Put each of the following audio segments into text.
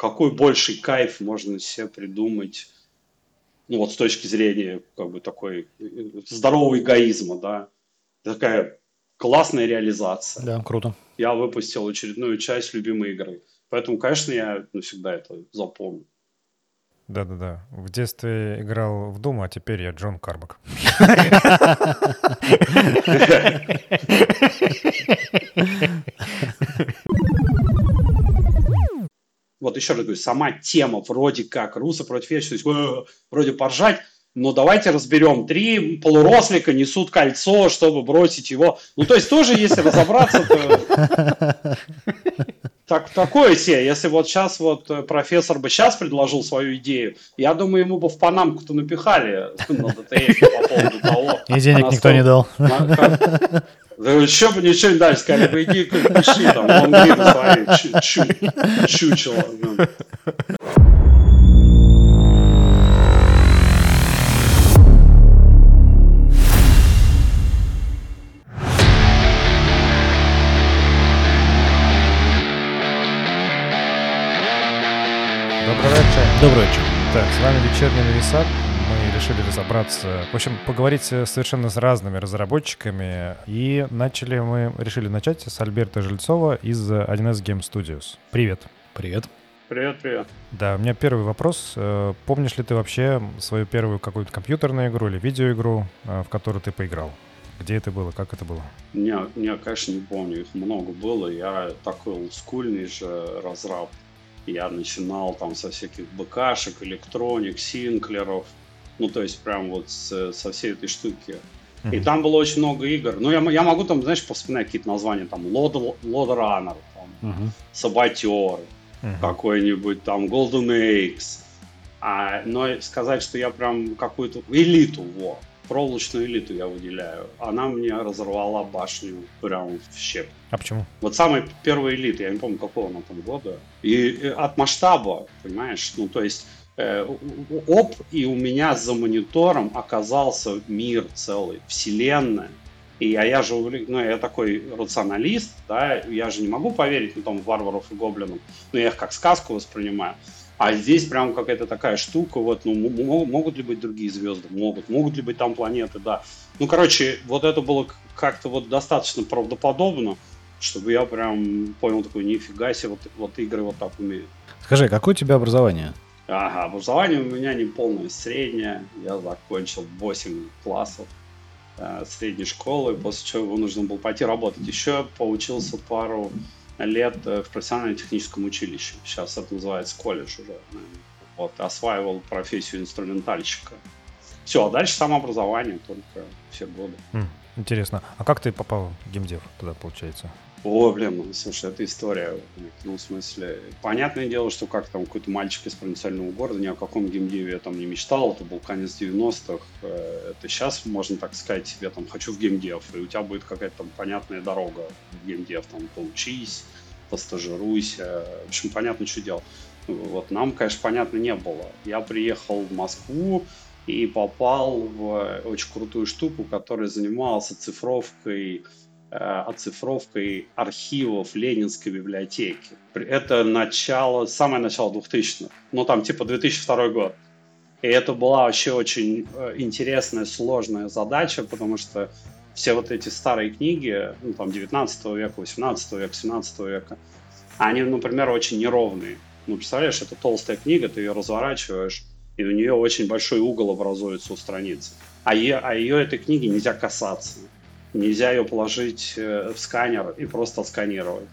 какой больший кайф можно себе придумать, ну вот с точки зрения как бы такой э, здорового эгоизма, да, такая классная реализация. Да, круто. Я выпустил очередную часть любимой игры. Поэтому, конечно, я навсегда это запомню. Да-да-да. В детстве играл в Думу, а теперь я Джон Карбак. Вот еще раз говорю, сама тема вроде как руса против вечности, э, вроде поржать, но давайте разберем. Три полурослика несут кольцо, чтобы бросить его. Ну, то есть тоже, если разобраться, то... Так, такое себе, если вот сейчас вот э, профессор бы сейчас предложил свою идею, я думаю, ему бы в панамку-то напихали на ДТФ по поводу того. И денег никто не дал. Да еще бы ничего не дали, сказали бы, иди пиши там, он свои, чучело. Добрый вечер. Так, с вами «Вечерний нависат». Решили разобраться, в общем, поговорить совершенно с разными разработчиками. И начали мы, решили начать с Альберта Жильцова из 1С Game Studios. Привет. Привет. Привет, привет. Да, у меня первый вопрос. Э, помнишь ли ты вообще свою первую какую-то компьютерную игру или видеоигру, э, в которую ты поиграл? Где это было? Как это было? Не, не, конечно, не помню. Их много было. Я такой олдскульный же разраб. Я начинал там со всяких БКшек, электроник, синклеров. Ну, то есть прям вот с, со всей этой штуки. Mm-hmm. И там было очень много игр. Ну, я, я могу там, знаешь, вспоминать какие-то названия. Там Load, Load Runner, там, mm-hmm. Саботер, mm-hmm. какой-нибудь там Golden Eggs. А, но сказать, что я прям какую-то элиту, вот проволочную элиту я выделяю. Она мне разорвала башню прям в щеп. А почему? Вот самый первый элит, я не помню, какого она там года. И, и от масштаба, понимаешь, ну то есть э, оп, и у меня за монитором оказался мир целый, вселенная. И а я же, ну, я такой рационалист, да, я же не могу поверить, ну, там, варваров и гоблинов, но я их как сказку воспринимаю. А здесь прям какая-то такая штука, вот, ну, могут ли быть другие звезды? Могут. Могут ли быть там планеты? Да. Ну, короче, вот это было как-то вот достаточно правдоподобно, чтобы я прям понял такой, нифига себе, вот, вот игры вот так умеют. Скажи, какое у тебя образование? Ага, образование у меня не полное, среднее. Я закончил 8 классов э, средней школы, после чего нужно было пойти работать. Еще поучился пару лет э, в профессионально-техническом училище. Сейчас это называется колледж уже. Вот, осваивал профессию инструментальщика. Все, а дальше самообразование только все годы. Интересно. А как ты попал в геймдев туда, получается? О, блин, ну, слушай, это история. Ну, в смысле, понятное дело, что как там какой-то мальчик из провинциального города, ни о каком геймдеве я там не мечтал, это был конец 90-х. Э, это сейчас, можно так сказать, себе там хочу в геймдев, и у тебя будет какая-то там понятная дорога в геймдев, там поучись, постажируйся, в общем, понятно, что делать. Вот нам, конечно, понятно не было. Я приехал в Москву, и попал в очень крутую штуку, которая занималась цифровкой оцифровкой архивов Ленинской библиотеки. Это начало, самое начало 2000-х, ну там типа 2002 год. И это была вообще очень э, интересная, сложная задача, потому что все вот эти старые книги, ну там 19 века, 18 века, 17 века, они, например, очень неровные. Ну, представляешь, это толстая книга, ты ее разворачиваешь, и у нее очень большой угол образуется у страницы. А ее, а ее этой книги нельзя касаться. Нельзя ее положить э, в сканер и просто сканировать.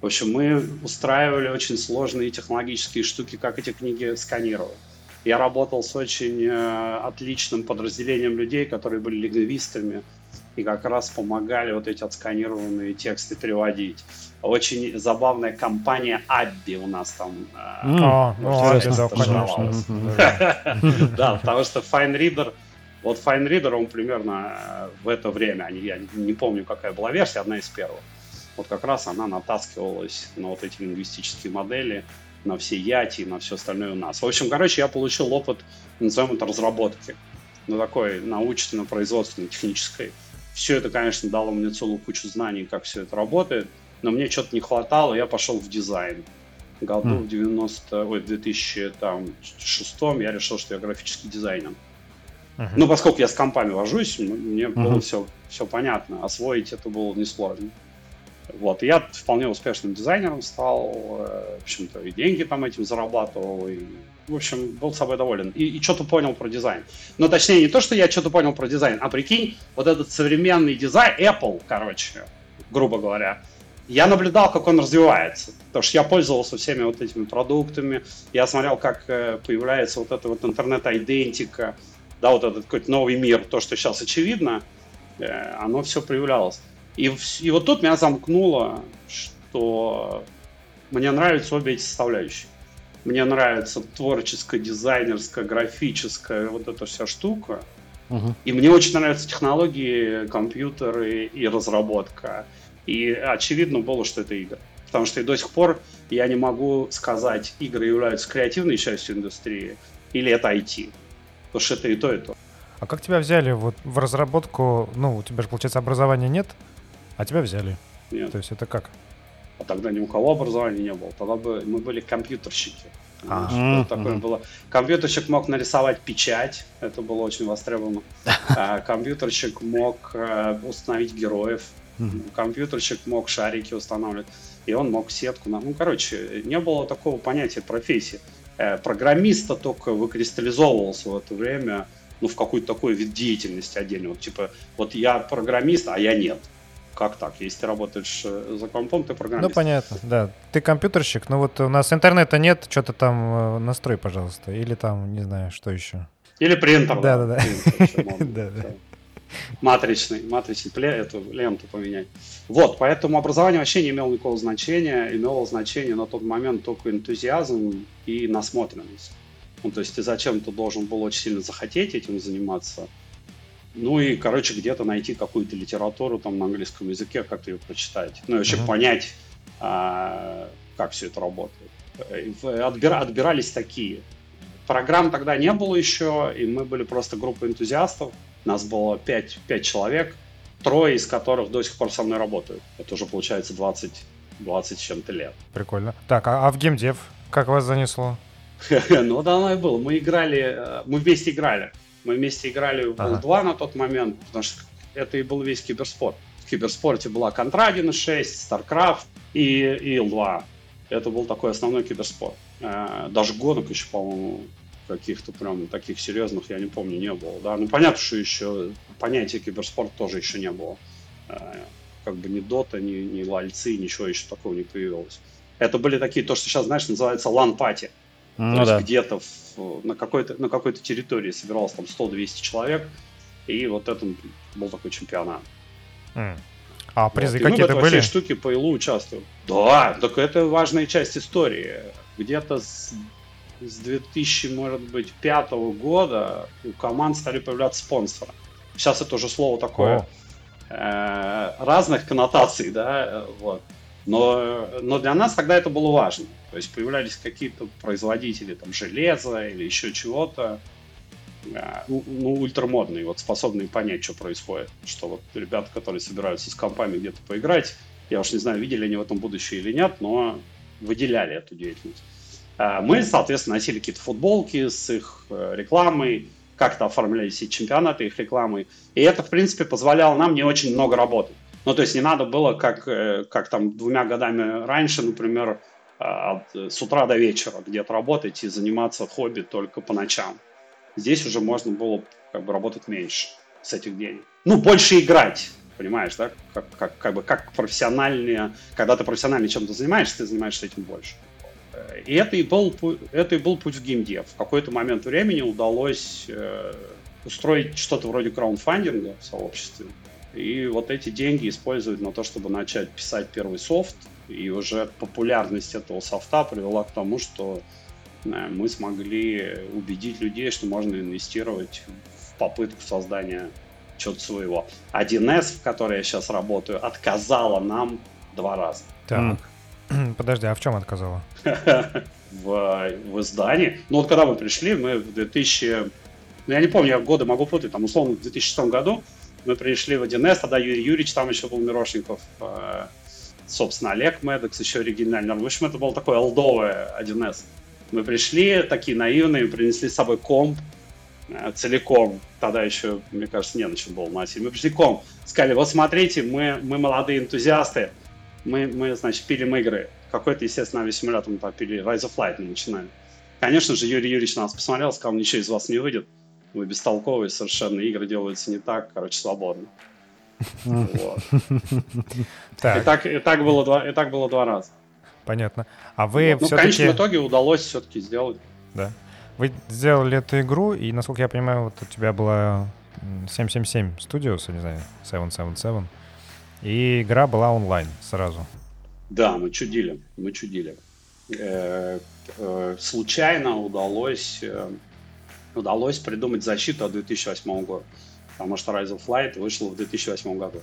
В общем, мы устраивали очень сложные технологические штуки, как эти книги сканировать. Я работал с очень э, отличным подразделением людей, которые были лингвистами и как раз помогали вот эти отсканированные тексты переводить. Очень забавная компания Абби у нас там. Mm. А, ну, да, конечно. Да, потому что Fine Reader вот он примерно э, в это время, я не помню, какая была версия, одна из первых. Вот как раз она натаскивалась на вот эти лингвистические модели, на все яти, на все остальное у нас. В общем, короче, я получил опыт, назовем это, разработки. Ну, такой научно-производственной, технической. Все это, конечно, дало мне целую кучу знаний, как все это работает, но мне что-то не хватало, я пошел в дизайн. году, mm. в 90, ой, в 2006 я решил, что я графический дизайнер. Uh-huh. Ну, поскольку я с компами вожусь, мне uh-huh. было все, все понятно. Освоить это было несложно. Вот, я вполне успешным дизайнером стал, э, в общем-то, и деньги там этим зарабатывал, и, в общем, был собой доволен. И, и что-то понял про дизайн. Но точнее, не то, что я что-то понял про дизайн, а прикинь, вот этот современный дизайн, Apple, короче, грубо говоря, я наблюдал, как он развивается. Потому что я пользовался всеми вот этими продуктами, я смотрел, как э, появляется вот эта вот интернет-идентика, да, вот этот какой-то новый мир, то, что сейчас очевидно, э, оно все проявлялось. И, и вот тут меня замкнуло, что мне нравятся обе эти составляющие. Мне нравится творческая, дизайнерская, графическая, вот эта вся штука. Uh-huh. И мне очень нравятся технологии, компьютеры и разработка. И очевидно было, что это игры. Потому что и до сих пор я не могу сказать, игры являются креативной частью индустрии или это IT. Потому что это и то, и то. А как тебя взяли вот в разработку? Ну, у тебя же, получается, образования нет, а тебя взяли. Нет. То есть это как? А тогда ни у кого образования не было. Тогда бы мы были компьютерщики. А, что такое было? Компьютерщик мог нарисовать печать, это было очень востребовано. А, компьютерщик мог э, установить героев, компьютерщик мог шарики устанавливать, и он мог сетку. Ну, короче, не было такого понятия профессии. Э, программиста только выкристаллизовывался в это время ну, в какой-то такой вид деятельности отдельно. Вот, типа, вот я программист, а я нет. Как так? Если ты работаешь э, за компом, ты программист. Ну, понятно, да. Ты компьютерщик, но вот у нас интернета нет, что-то там э, настрой, пожалуйста. Или там, не знаю, что еще. Или принтер. Да-да-да. Матричный, матричный, эту ленту поменять. Вот, поэтому образование вообще не имело никакого значения. Имело значение на тот момент только энтузиазм и насмотренность. Ну, то есть ты зачем-то должен был очень сильно захотеть этим заниматься, ну и, короче, где-то найти какую-то литературу там на английском языке, как-то ее прочитать. Ну и вообще uh-huh. понять, а, как все это работает. Отбира, отбирались такие. Программ тогда не было еще, и мы были просто группа энтузиастов. Нас было 5, 5 человек, трое из которых до сих пор со мной работают. Это уже получается 20, 20 с чем-то лет. Прикольно. Так, а, а в геймдев как вас занесло? ну, да, оно и было. Мы играли, э, мы вместе играли. Мы вместе играли в ага. 2 на тот момент, потому что это и был весь киберспорт. В киберспорте была Контра 1.6, StarCraft и, и Ил-2. Это был такой основной киберспорт. Э, даже гонок еще, по-моему, каких-то прям таких серьезных, я не помню, не было. Да? Ну, понятно, что еще понятия киберспорт тоже еще не было. Э, как бы ни Dota, ни, ни Лальцы, ничего еще такого не появилось. Это были такие, то, что сейчас, знаешь, называется LAN-party. Ну, то есть да. где-то на какой-то на какой-то территории собиралось там 100-200 человек, и вот это был такой чемпионат. Mm. А призы вот. какие-то были? Штуки по ИЛУ участвуют. Да, только это важная часть истории. Где-то с, с 2000, может быть, пятого года у команд стали появляться спонсоры. Сейчас это уже слово такое э, разных коннотаций, да, вот. Но, но для нас тогда это было важно. То есть появлялись какие-то производители там железа или еще чего-то, ну, ну, ультрамодные, вот способные понять, что происходит. Что вот ребята, которые собираются с компами где-то поиграть, я уж не знаю, видели они в этом будущее или нет, но выделяли эту деятельность. А мы, соответственно, носили какие-то футболки с их э, рекламой, как-то оформлялись и чемпионаты их рекламой. И это, в принципе, позволяло нам не очень много работать. Ну, то есть не надо было, как, э, как там двумя годами раньше, например, с утра до вечера где-то работать и заниматься хобби только по ночам. Здесь уже можно было как бы работать меньше с этих денег. Ну, больше играть, понимаешь, да? Как, как, как бы как профессиональнее, когда ты профессионально чем-то занимаешься, ты занимаешься этим больше. И это и был, это и был путь в геймдев. В какой-то момент времени удалось э, устроить что-то вроде краундфандинга в сообществе, и вот эти деньги использовать на то, чтобы начать писать первый софт. И уже популярность этого софта привела к тому, что э, мы смогли убедить людей, что можно инвестировать в попытку создания чего-то своего. 1С, в которой я сейчас работаю, отказала нам два раза. Так. Подожди, а в чем отказала? в, в издании. Ну вот когда мы пришли, мы в 2000... Ну я не помню, я годы могу путать, там условно в 2006 году мы пришли в 1С, тогда Юрий Юрьевич там еще был Мирошников. Э, собственно, Олег Медекс, еще оригинальный. В общем, это был такой олдовый 1С. Мы пришли, такие наивные, принесли с собой комп э, целиком. Тогда еще, мне кажется, не на чем было носить. Мы пришли комп, сказали, вот смотрите, мы, мы молодые энтузиасты, мы, мы, значит, пилим игры. Какой-то, естественно, авиасимулятор мы там пили, Rise of Light мы начинали. Конечно же, Юрий Юрьевич нас посмотрел, сказал, ничего из вас не выйдет. Вы бестолковые совершенно, игры делаются не так, короче, свободно. Вот. И, так, и, так было два, и так было два раза. Понятно. А вы вот. Ну, в конечном итоге удалось все-таки сделать. Да. Вы сделали эту игру, и, насколько я понимаю, вот у тебя была 777 Studios, не знаю, 777, и игра была онлайн сразу. Да, мы чудили, мы чудили. Э, э, случайно удалось, э, удалось придумать защиту от 2008 года потому что Rise of Light вышел в 2008 году.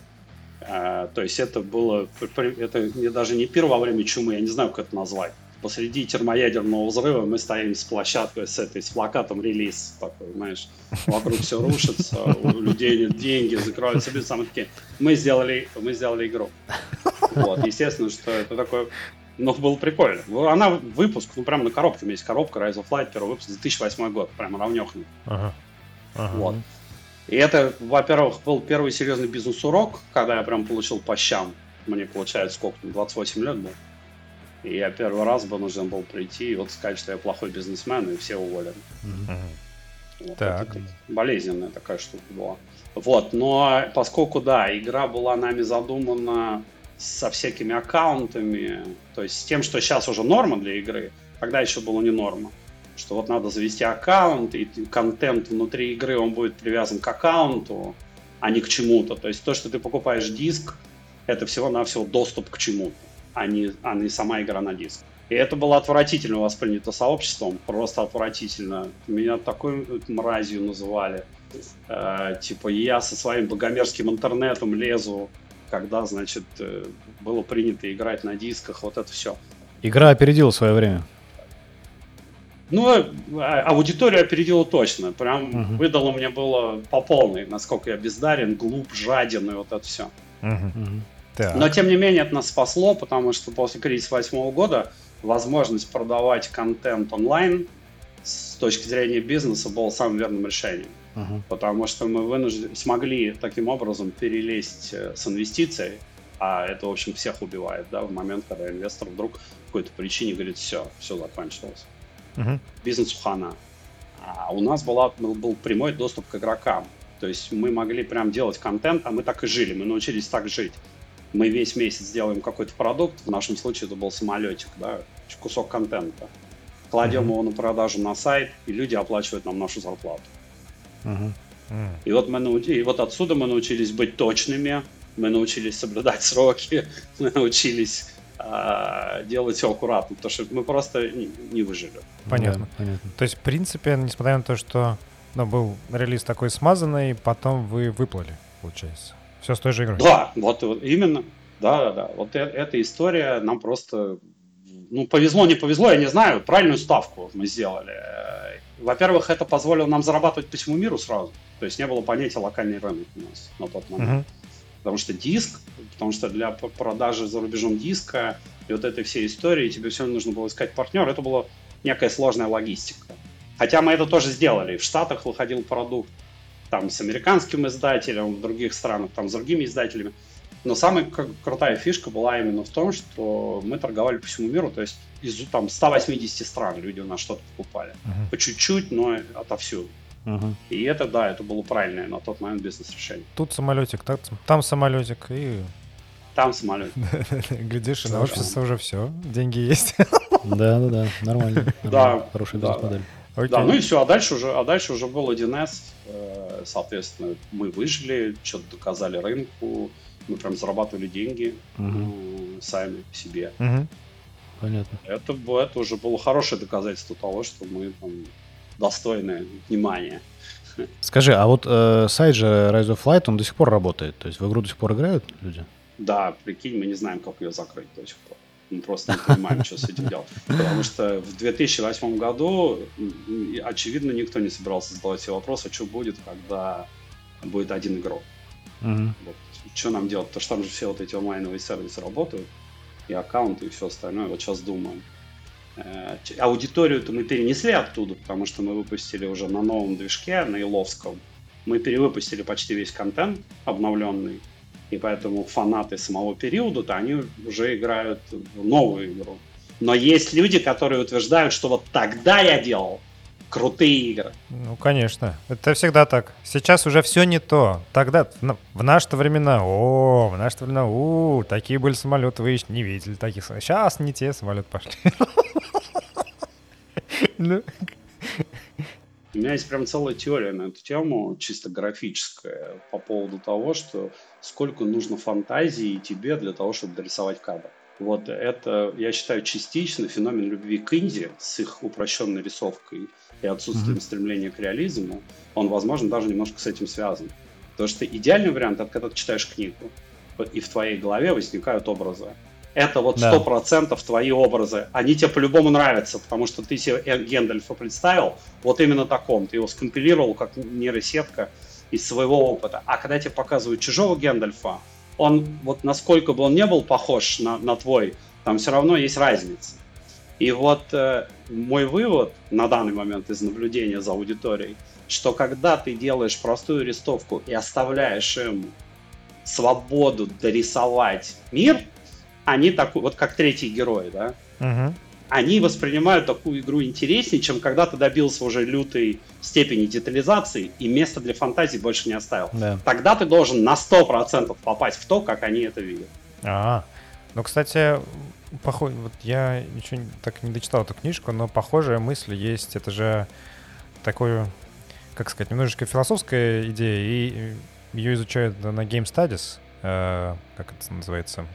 То есть это было, это даже не пир во время чумы, я не знаю, как это назвать. Посреди термоядерного взрыва мы стоим с площадкой, с этой, с плакатом релиз такой, знаешь, вокруг все рушится, у людей нет деньги, закрываются бизнес, мы такие, мы сделали, мы сделали игру. Вот, естественно, что это такое, но было прикольно. Она выпуск, ну прям на коробке, у меня есть коробка Rise of Light, первый выпуск, 2008 год, прям равнехный. Ага. Ага. Вот. И это, во-первых, был первый серьезный бизнес-урок, когда я прям получил по щам. Мне, получается, сколько, 28 лет был. И я первый раз вынужден был прийти и вот сказать, что я плохой бизнесмен, и все уволены. Mm-hmm. Вот так. Это, болезненная такая штука была. Вот, но поскольку, да, игра была нами задумана со всякими аккаунтами, то есть с тем, что сейчас уже норма для игры, тогда еще было не норма что вот надо завести аккаунт, и контент внутри игры, он будет привязан к аккаунту, а не к чему-то. То есть то, что ты покупаешь диск, это всего-навсего доступ к чему-то, а не, а не сама игра на диск. И это было отвратительно воспринято сообществом, просто отвратительно. Меня такой мразью называли. Э, типа я со своим богомерзким интернетом лезу, когда, значит, э, было принято играть на дисках, вот это все. Игра опередила свое время. Ну, а, аудиторию опередила точно. Прям uh-huh. выдало мне было по полной, насколько я бездарен, глуп, жаден и вот это все. Uh-huh. Uh-huh. Но, тем не менее, это нас спасло, потому что после кризиса восьмого года возможность продавать контент онлайн с точки зрения бизнеса была самым верным решением. Uh-huh. Потому что мы вынуждены, смогли таким образом перелезть э, с инвестицией, а это, в общем, всех убивает, да, в момент, когда инвестор вдруг по какой-то причине говорит, все, все закончилось угу. бизнесу хана. А у нас была, был прямой доступ к игрокам. То есть мы могли прям делать контент, а мы так и жили, мы научились так жить. Мы весь месяц делаем какой-то продукт, в нашем случае это был самолетик, да, кусок контента. Кладем uh-huh. его на продажу на сайт, и люди оплачивают нам нашу зарплату. Uh-huh. И вот мы научились, и вот отсюда мы научились быть точными, мы научились соблюдать сроки, мы научились а, делать все аккуратно, потому что мы просто не, не выжили. Понятно. Да, понятно. То есть, в принципе, несмотря на то, что ну, был релиз такой смазанный, потом вы выплыли, получается. Все с той же игрой. Да, вот, вот именно. Да, да, да. Вот э- эта история нам просто ну, повезло, не повезло, я не знаю, правильную ставку мы сделали. Во-первых, это позволило нам зарабатывать по всему миру сразу. То есть не было понятия локальный рынок у нас на тот момент. Uh-huh. Потому что диск, потому что для продажи за рубежом диска и вот этой всей истории тебе все нужно было искать партнер. Это была некая сложная логистика. Хотя мы это тоже сделали. В Штатах выходил продукт там с американским издателем, в других странах там с другими издателями. Но самая крутая фишка была именно в том, что мы торговали по всему миру, то есть из там 180 стран люди у нас что-то покупали. Uh-huh. По чуть-чуть, но отовсюду. Угу. И это, да, это было правильное на тот момент бизнес-решение. Тут самолетик, так, там самолетик и... Там самолет. Глядишь, и на офис уже все, деньги есть. Да, да, да, нормально. Да. Хорошая бизнес-модель. Да, ну и все, а дальше уже, а дальше уже был 1С, э, соответственно, мы выжили, что-то доказали рынку, мы прям зарабатывали деньги угу. сами себе. Угу. Понятно. Это, это уже было хорошее доказательство того, что мы там достойное внимания. Скажи, а вот э, сайт же Rise of Light, он до сих пор работает? То есть в игру до сих пор играют люди? Да, прикинь, мы не знаем, как ее закрыть до сих пор. Мы просто не понимаем, что с этим делать. Потому что в 2008 году, очевидно, никто не собирался задавать себе вопрос, а что будет, когда будет один игрок. Угу. Вот. Что нам делать? Потому что там же все вот эти онлайновые сервисы работают. и аккаунты, и все остальное. Вот сейчас думаем. Э, аудиторию-то мы перенесли оттуда, потому что мы выпустили уже на новом движке, на Иловском. Мы перевыпустили почти весь контент обновленный, и поэтому фанаты самого периода-то они уже играют в новую игру. Но есть люди, которые утверждают, что вот тогда я делал крутые игры. Ну, конечно. Это всегда так. Сейчас уже все не то. Тогда, в наши-то времена, о, в наши-то времена, у, такие были самолеты, вы еще не видели таких. Сейчас не те самолеты пошли. У меня есть прям целая теория на эту тему, чисто графическая, по поводу того, что сколько нужно фантазии тебе для того, чтобы дорисовать кадр. Вот это, я считаю, частично феномен любви к Инди с их упрощенной рисовкой и отсутствием mm-hmm. стремления к реализму, он, возможно, даже немножко с этим связан. Потому что идеальный вариант это когда ты читаешь книгу, и в твоей голове возникают образы. Это вот сто процентов твои образы. Они тебе по-любому нравятся, потому что ты себе Гендальфа представил вот именно таком. Ты его скомпилировал как нейросетка из своего опыта. А когда тебе показывают чужого Гендальфа, он, вот насколько бы он не был похож на, на твой, там все равно есть разница. И вот э, мой вывод на данный момент из наблюдения за аудиторией, что когда ты делаешь простую рисовку и оставляешь им свободу дорисовать мир, они такой, вот как третий герой, да, угу они воспринимают такую игру интереснее, чем когда ты добился уже лютой степени детализации и места для фантазии больше не оставил. Да. Тогда ты должен на 100% попасть в то, как они это видят. А, ну, кстати, похож... вот я ничего так не дочитал эту книжку, но похожая мысль есть. Это же такое, как сказать, немножечко философская идея, и ее изучают на Game Studies. Э, как это называется?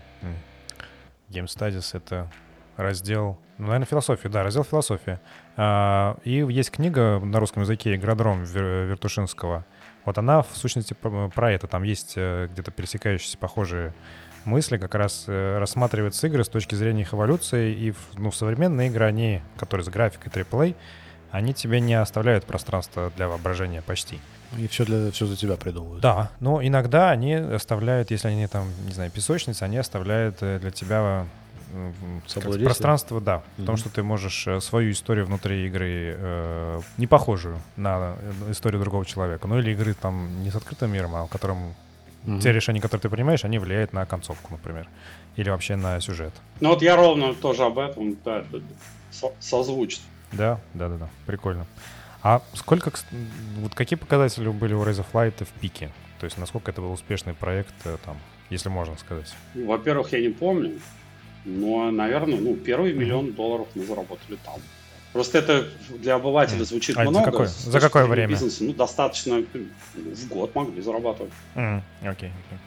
Game Studies — это раздел ну, наверное, философия, да, раздел философия. А, и есть книга на русском языке «Игродром» Вертушинского. Вот она, в сущности, про это. Там есть э, где-то пересекающиеся похожие мысли, как раз э, рассматриваются игры с точки зрения их эволюции. И ну, современные игры, они, которые с графикой AAA, они тебе не оставляют пространства для воображения почти. И все, для, все за тебя придумывают. Да, но иногда они оставляют, если они там, не знаю, песочницы, они оставляют э, для тебя как, пространство, да. Mm-hmm. Потому что ты можешь э, свою историю внутри игры, э, не похожую на э, историю другого человека, ну или игры там не с открытым миром, а в котором mm-hmm. те решения, которые ты принимаешь, они влияют на концовку, например. Или вообще на сюжет. Ну вот я ровно тоже об этом, да, со- созвучно. Да, да, да, да, прикольно. А сколько, вот какие показатели были у Rise of Light в пике? То есть насколько это был успешный проект, э, там, если можно сказать? Во-первых, я не помню. Но, наверное, ну, первый миллион долларов мы заработали там. Просто это для обывателя звучит а много. За какое, за какое время? Бизнеса, ну, достаточно в год могли зарабатывать. Mm, okay, okay.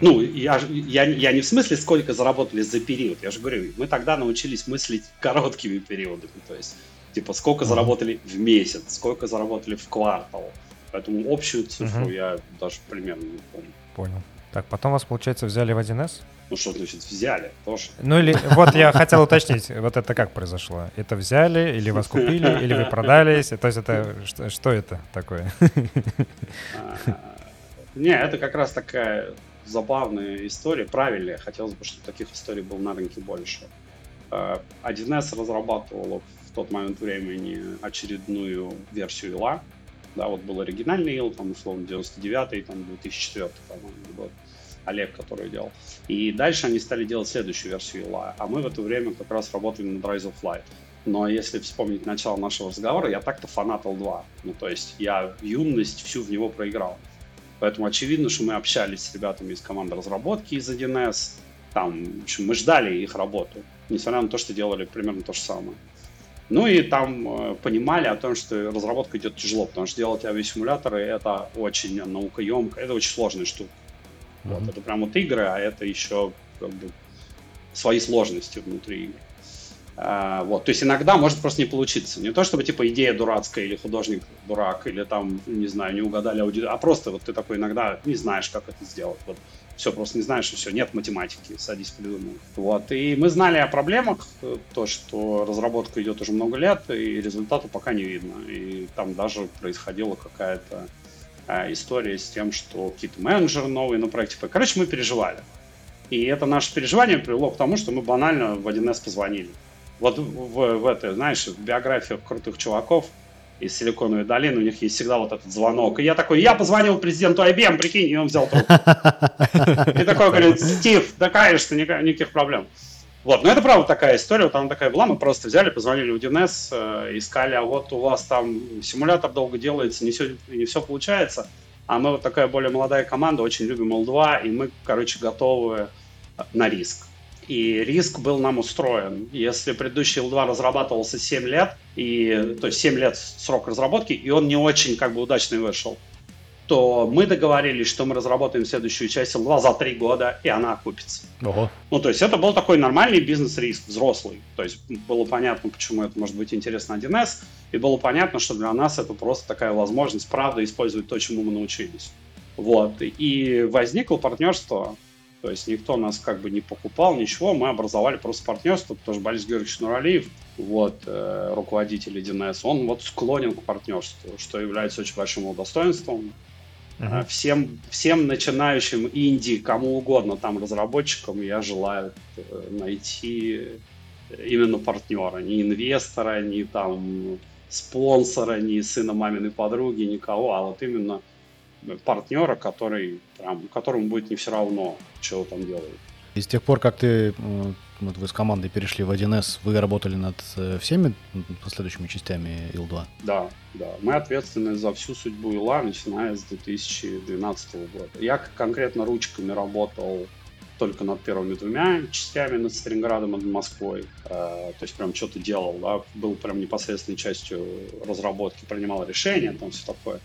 Ну, я, я, я не в смысле, сколько заработали за период. Я же говорю, мы тогда научились мыслить короткими периодами. То есть, типа, сколько mm-hmm. заработали в месяц, сколько заработали в квартал. Поэтому общую цифру mm-hmm. я даже примерно не помню. Понял. Так, потом вас, получается, взяли в 1С? Ну что значит взяли? Тоже. Ну или вот я хотел уточнить, вот это как произошло? Это взяли или вас купили, или вы продались? То есть это что, что это такое? А, не, это как раз такая забавная история, правильная. Хотелось бы, чтобы таких историй было на рынке больше. 1С а, разрабатывала тот момент времени очередную версию ИЛА. Да, вот был оригинальный ИЛ, там, условно, 99-й, там, 2004 по-моему, год. Олег, который делал. И дальше они стали делать следующую версию ELA, а мы в это время как раз работали над Rise of Light. Но если вспомнить начало нашего разговора, я так-то фанат L2. Ну, то есть я юность всю в него проиграл. Поэтому очевидно, что мы общались с ребятами из команды разработки из 1С. Там, в общем, мы ждали их работу, несмотря на то, что делали примерно то же самое. Ну и там э, понимали о том, что разработка идет тяжело, потому что делать авиасимуляторы это очень наукоемко, это очень сложная штука. Вот, это прям вот игры, а это еще как бы, свои сложности внутри игр. А, вот, то есть иногда может просто не получиться. Не то, чтобы типа идея дурацкая или художник дурак, или там, не знаю, не угадали аудиторию, а просто вот ты такой иногда не знаешь, как это сделать. Вот все, просто не знаешь, и все, нет математики, садись придумай. Вот, и мы знали о проблемах, то, что разработка идет уже много лет, и результата пока не видно. И там даже происходила какая-то а, история с тем, что какие-то менеджеры новые на проекте. Короче, мы переживали. И это наше переживание привело к тому, что мы банально в 1С позвонили. Вот в, в этой, знаешь, в биографиях крутых чуваков из Силиконовой долины, у них есть всегда вот этот звонок. И я такой, я позвонил президенту IBM, прикинь, и он взял трубку. И такой говорит, Стив, да, конечно, никаких проблем. Вот, но это правда такая история, вот она такая была, мы просто взяли, позвонили в 1С, э, искали, а вот у вас там симулятор долго делается, не все, не все получается, а мы вот такая более молодая команда, очень любим L2, и мы, короче, готовы на риск. И риск был нам устроен. Если предыдущий L2 разрабатывался 7 лет, и, то есть 7 лет срок разработки, и он не очень как бы удачный вышел, то мы договорились, что мы разработаем следующую часть L2 за 3 года, и она окупится. Ого. Ну, то есть это был такой нормальный бизнес-риск, взрослый. То есть было понятно, почему это может быть интересно 1С, и было понятно, что для нас это просто такая возможность, правда, использовать то, чему мы научились. Вот. И возникло партнерство то есть никто нас как бы не покупал, ничего. Мы образовали просто партнерство, потому что Борис Георгиевич Нуралиев, вот, э, руководитель 1С, он вот склонен к партнерству, что является очень большим его достоинством. Uh-huh. Всем, всем начинающим инди, кому угодно, там, разработчикам, я желаю э, найти именно партнера, не инвестора, не там спонсора, не сына маминой подруги, никого, а вот именно партнера, который прям, которому будет не все равно, что там делают. И с тех пор, как ты, вот вы с командой перешли в 1С, вы работали над э, всеми последующими частями Ил-2? Да, да. Мы ответственны за всю судьбу Ила, начиная с 2012 года. Я конкретно ручками работал только над первыми двумя частями, над Сталинградом и над Москвой. Э, то есть прям что-то делал, да, был прям непосредственной частью разработки, принимал решения, там все такое.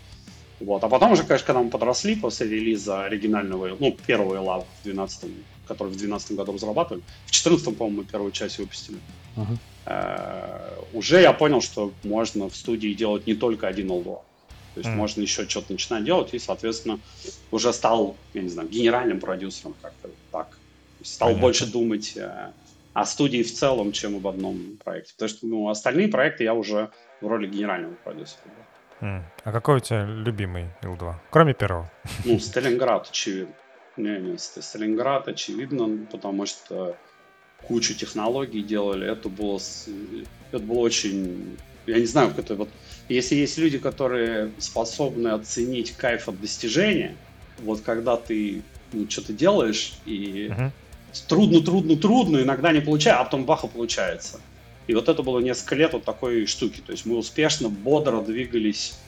Вот. А потом уже, конечно, когда мы подросли после релиза оригинального, ну, первого Love в 12 который в 2012 году разрабатывали, в 2014, по-моему, мы первую часть выпустили, uh-huh. э- уже я понял, что можно в студии делать не только один L2. То есть uh-huh. можно еще что-то начинать делать, и, соответственно, уже стал, я не знаю, генеральным продюсером как-то так. Стал Понятно. больше думать э- о студии в целом, чем об одном проекте. Потому что ну, остальные проекты я уже в роли генерального продюсера. А какой у тебя любимый Ил-2? Кроме первого. Ну, Сталинград, очевидно. Не, не, Сталинград, очевидно, потому что кучу технологий делали. Это было, это было очень... Я не знаю, как это вот... Если есть люди, которые способны оценить кайф от достижения, вот когда ты ну, что-то делаешь, и uh-huh. трудно, трудно, трудно, иногда не получается, а потом баха получается. И вот это было несколько лет вот такой штуки. То есть мы успешно, бодро двигались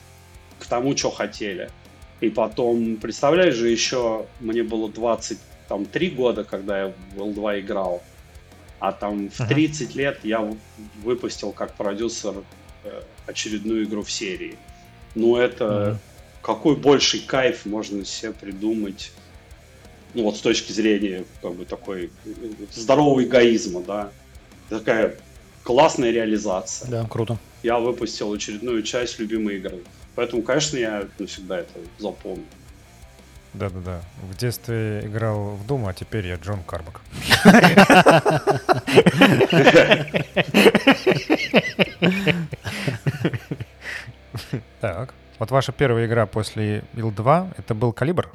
к тому, что хотели. И потом, представляешь же, еще мне было 23 года, когда я в L2 играл. А там в 30 uh-huh. лет я выпустил как продюсер э, очередную игру в серии. Ну это uh-huh. какой больший кайф можно себе придумать ну вот с точки зрения как бы такой э, здорового эгоизма, да, такая классная реализация. Да, круто. Я выпустил очередную часть любимой игры. Поэтому, конечно, я навсегда это запомню. Да-да-да. В детстве играл в Doom, а теперь я Джон Карбак. Так. Вот ваша первая игра после Ил-2, это был Калибр?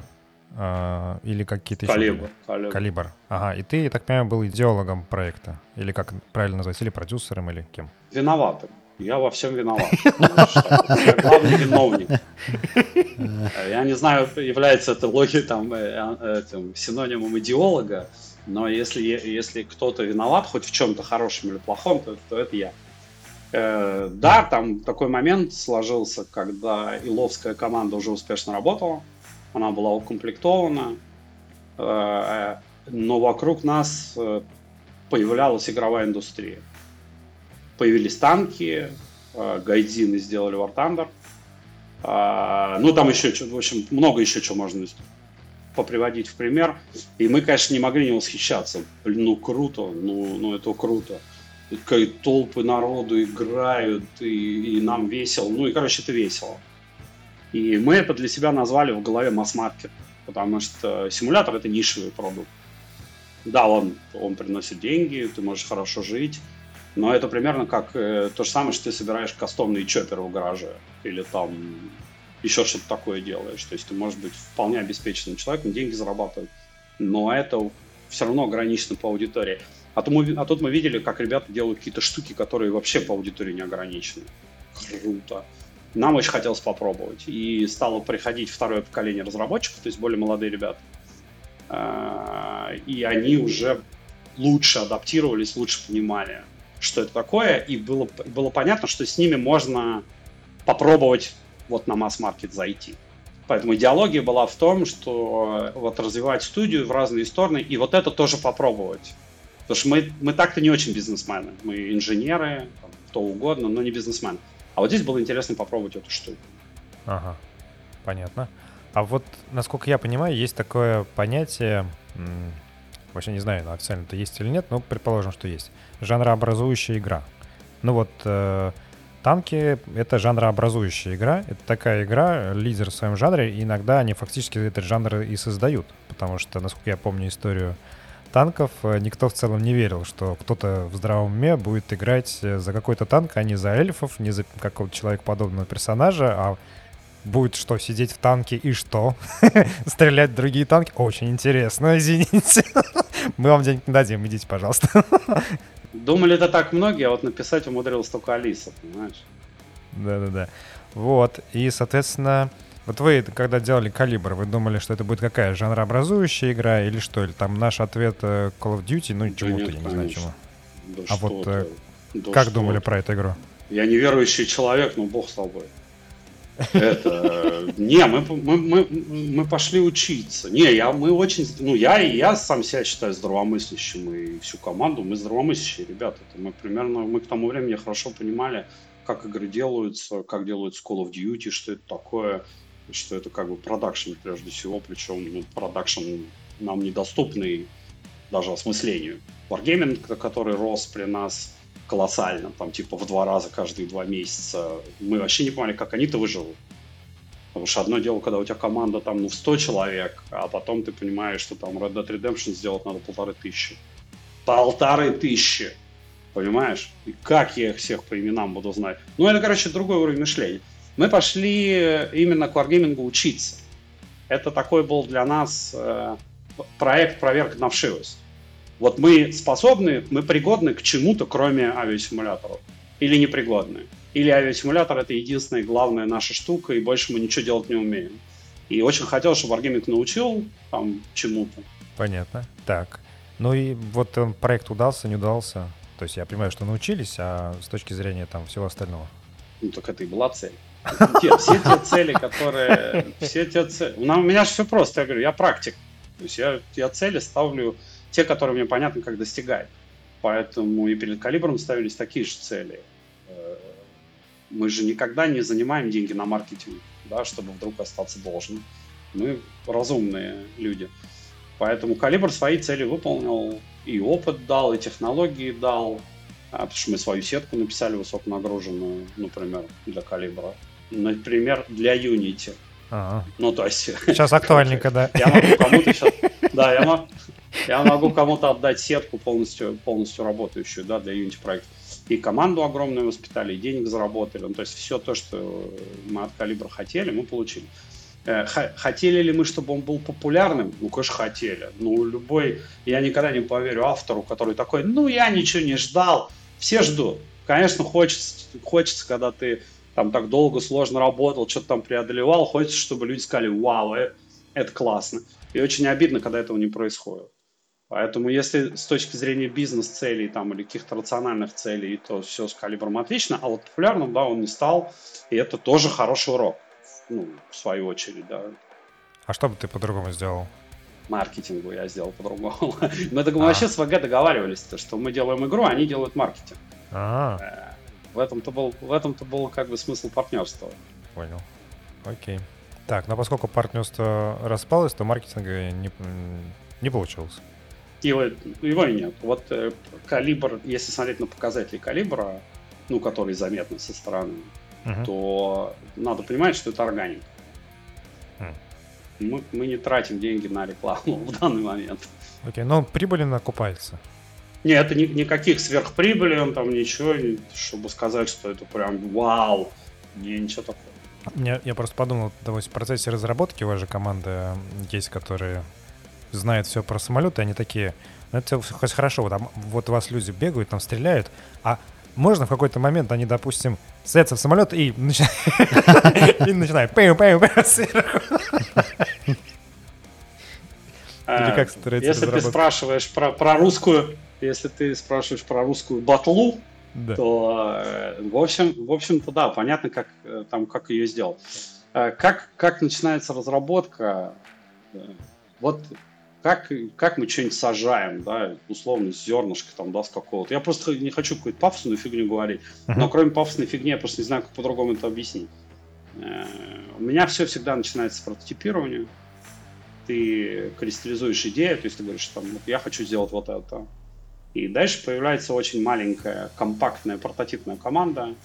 А, или какие-то еще... Калибр, калибр. Калибр. Ага, и ты, я так понимаю, был идеологом проекта. Или как правильно назвать, или продюсером, или кем? Виноватым. Я во всем виноват. Я главный виновник. Я не знаю, является это логи там, э, э, этим, синонимом идеолога, но если, если кто-то виноват хоть в чем-то хорошем или плохом, то, то это я. Э, да, там такой момент сложился, когда Иловская команда уже успешно работала она была укомплектована, э, но вокруг нас э, появлялась игровая индустрия. Появились танки, э, гайдины сделали War Thunder. Ну, там еще, в общем, много еще чего можно поприводить в пример. И мы, конечно, не могли не восхищаться. Блин, ну круто, ну, ну это круто. Толпы народу играют, и, и нам весело. Ну и, короче, это весело. И мы это для себя назвали в голове масс-маркет, потому что симулятор — это нишевый продукт. Да, он, он приносит деньги, ты можешь хорошо жить, но это примерно как э, то же самое, что ты собираешь кастомные чоперы в гараже или там еще что-то такое делаешь. То есть ты можешь быть вполне обеспеченным человеком, деньги зарабатывать, но это все равно ограничены по аудитории. А, то мы, а тут мы видели, как ребята делают какие-то штуки, которые вообще по аудитории не ограничены. Круто. Нам очень хотелось попробовать. И стало приходить второе поколение разработчиков, то есть более молодые ребята. А, и они уже лучше адаптировались, лучше понимали, что это такое. И было, было понятно, что с ними можно попробовать вот на масс-маркет зайти. Поэтому идеология была в том, что вот развивать студию в разные стороны и вот это тоже попробовать. Потому что мы, мы так-то не очень бизнесмены. Мы инженеры, кто угодно, но не бизнесмены. А вот здесь было интересно попробовать эту штуку. Ага, понятно. А вот, насколько я понимаю, есть такое понятие, вообще не знаю, официально это есть или нет, но предположим, что есть, жанрообразующая игра. Ну вот, э, танки — это жанрообразующая игра. Это такая игра, лидер в своем жанре, и иногда они фактически этот жанр и создают. Потому что, насколько я помню историю танков, э, никто в целом не верил, что кто-то в здравом уме будет играть э, за какой-то танк, а не за эльфов, не за какого-то человекоподобного персонажа, а будет что, сидеть в танке и что? Стрелять в другие танки? Очень интересно, извините. Мы вам денег не дадим, идите, пожалуйста. Думали это так многие, а вот написать умудрилась только Алиса, понимаешь? Да-да-да. Вот, и, соответственно, вот вы, когда делали «Калибр», вы думали, что это будет какая, жанрообразующая игра или что? Или там наш ответ э, Call of Duty, ну, чему-то, я не знаю чему. Да а вот э, да как думали про эту игру? Я неверующий человек, но бог с тобой. Это... Не, мы, мы, мы, мы пошли учиться. Не, я, мы очень... Ну, я и я сам себя считаю здравомыслящим, и всю команду. Мы здравомыслящие ребята. Это мы примерно... Мы к тому времени хорошо понимали, как игры делаются, как делаются Call of Duty, что это такое, что это как бы продакшн прежде всего, причем ну, продакшн нам недоступный даже осмыслению. Wargaming, который рос при нас колоссально, там типа в два раза каждые два месяца. Мы вообще не понимали, как они-то выживут. Потому что одно дело, когда у тебя команда там ну, в 100 человек, а потом ты понимаешь, что там Red Dead Redemption сделать надо полторы тысячи. Полторы тысячи! Понимаешь? И как я их всех по именам буду знать? Ну, это, короче, другой уровень мышления. Мы пошли именно к Wargaming учиться. Это такой был для нас э, проект проверка на вшивость. Вот мы способны, мы пригодны к чему-то, кроме авиасимуляторов. Или непригодны. Или авиасимулятор это единственная главная наша штука, и больше мы ничего делать не умеем. И очень хотел, чтобы Wargaming научил там чему-то. Понятно. Так. Ну и вот он, проект удался, не удался. То есть я понимаю, что научились, а с точки зрения там всего остального. Ну так это и была цель. Все, все те цели, которые... Все те цели... У меня же все просто, я говорю, я практик. То есть я, я цели ставлю те, которые мне понятно, как достигать. Поэтому и перед калибром ставились такие же цели. Э, мы же никогда не занимаем деньги на маркетинг, да, чтобы вдруг остаться должным. Мы разумные люди. Поэтому калибр свои цели выполнил, и опыт дал, и технологии дал. А, потому что мы свою сетку написали высоконагруженную, например, для калибра. Например, для Unity. Ага. Ну, то есть... Сейчас актуальненько, да. Я могу кому-то сейчас... Да, я могу... Я могу кому-то отдать сетку полностью, полностью работающую да, для Unity проекта. И команду огромную воспитали, и денег заработали. Ну, то есть все то, что мы от Калибра хотели, мы получили. Э, хотели ли мы, чтобы он был популярным? Ну, конечно, хотели. Ну, любой... Я никогда не поверю автору, который такой, ну, я ничего не ждал. Все ждут. Конечно, хочется, хочется когда ты там так долго, сложно работал, что-то там преодолевал, хочется, чтобы люди сказали, вау, э, это классно. И очень обидно, когда этого не происходит. Поэтому если с точки зрения бизнес-целей там, или каких-то рациональных целей, то все с калибром отлично, а вот популярным, да, он не стал, и это тоже хороший урок, ну, в свою очередь, да. А что бы ты по-другому сделал? Маркетингу я сделал по-другому. Мы а. вообще с ВГ договаривались, что мы делаем игру, а они делают маркетинг. А. В этом-то был, в этом-то был как бы смысл партнерства. Понял. Окей. Так, но поскольку партнерство распалось, то маркетинга не, не получилось его, его и нет. Вот э, калибр, если смотреть на показатели калибра, ну, которые заметны со стороны, uh-huh. то надо понимать, что это органик. Uh-huh. Мы, мы не тратим деньги на рекламу в данный момент. Окей, okay, но прибыль окупается. Нет, это ни, никаких сверхприбыли, там ничего, чтобы сказать, что это прям вау, не, ничего такого. Я, я просто подумал, то есть в процессе разработки у вас же команда есть, которые знает все про самолеты, они такие, ну это хоть хорошо, вот, а вот у вас люди бегают, там стреляют, а можно в какой-то момент они, допустим, садятся в самолет и начинают сверху. Или как Если ты спрашиваешь про, про русскую, если ты спрашиваешь про русскую батлу, да. то э, в общем, в общем-то да, понятно, как э, там как ее сделать. Э, как как начинается разработка? Вот как, как мы что-нибудь сажаем, да, условно, зернышко там, да, с какого-то. Я просто не хочу какую-то пафосную фигню говорить, uh-huh. но кроме пафосной фигни я просто не знаю, как по-другому это объяснить. У меня все всегда начинается с прототипирования. Ты кристаллизуешь идею, то есть ты говоришь, там, я хочу сделать вот это. И дальше появляется очень маленькая, компактная прототипная команда,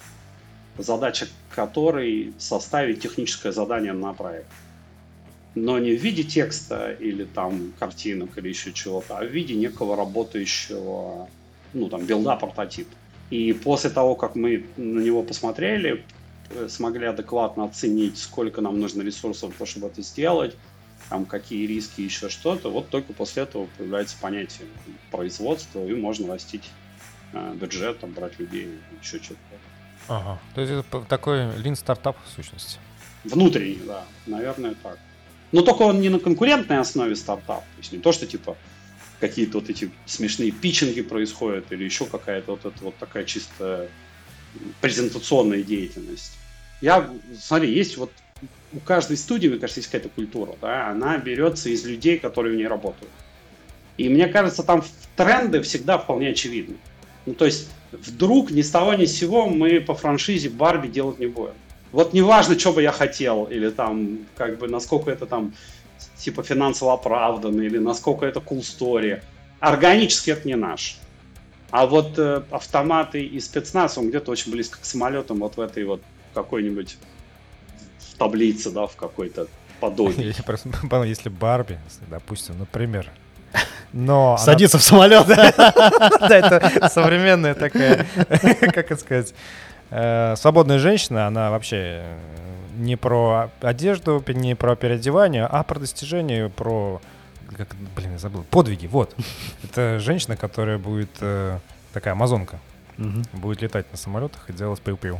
задача которой составить техническое задание на проект. Но не в виде текста или там картинок или еще чего-то, а в виде некого работающего, ну там, билда прототип. И после того, как мы на него посмотрели, э, смогли адекватно оценить, сколько нам нужно ресурсов, чтобы это сделать, там какие риски, еще что-то, вот только после этого появляется понятие производства, и можно растить э, бюджет, там, брать людей, еще что-то. Ага, то есть это такой лин стартап в сущности? Внутренний, да, наверное, так. Но только он не на конкурентной основе стартап, то есть не то, что типа какие-то вот эти смешные питчинги происходят или еще какая-то вот эта вот такая чисто презентационная деятельность. Я, смотри, есть вот у каждой студии, мне кажется, есть какая-то культура, да, она берется из людей, которые в ней работают. И мне кажется, там тренды всегда вполне очевидны. Ну, то есть, вдруг ни с того ни с сего мы по франшизе Барби делать не будем. Вот неважно, что бы я хотел, или там, как бы, насколько это там, типа, финансово оправданно, или насколько это cool story. Органически это не наш. А вот э, автоматы и спецназ, он где-то очень близко к самолетам, вот в этой вот какой-нибудь таблице, да, в какой-то подобии. Я просто если Барби, допустим, например, но Садится она... в самолет. Да, это современная такая, как это сказать, э, свободная женщина, она вообще э, не про одежду, не про переодевание, а про достижение, про, как, блин, я забыл, подвиги, вот. Это женщина, которая будет э, такая амазонка, будет летать на самолетах и делать пиу-пиу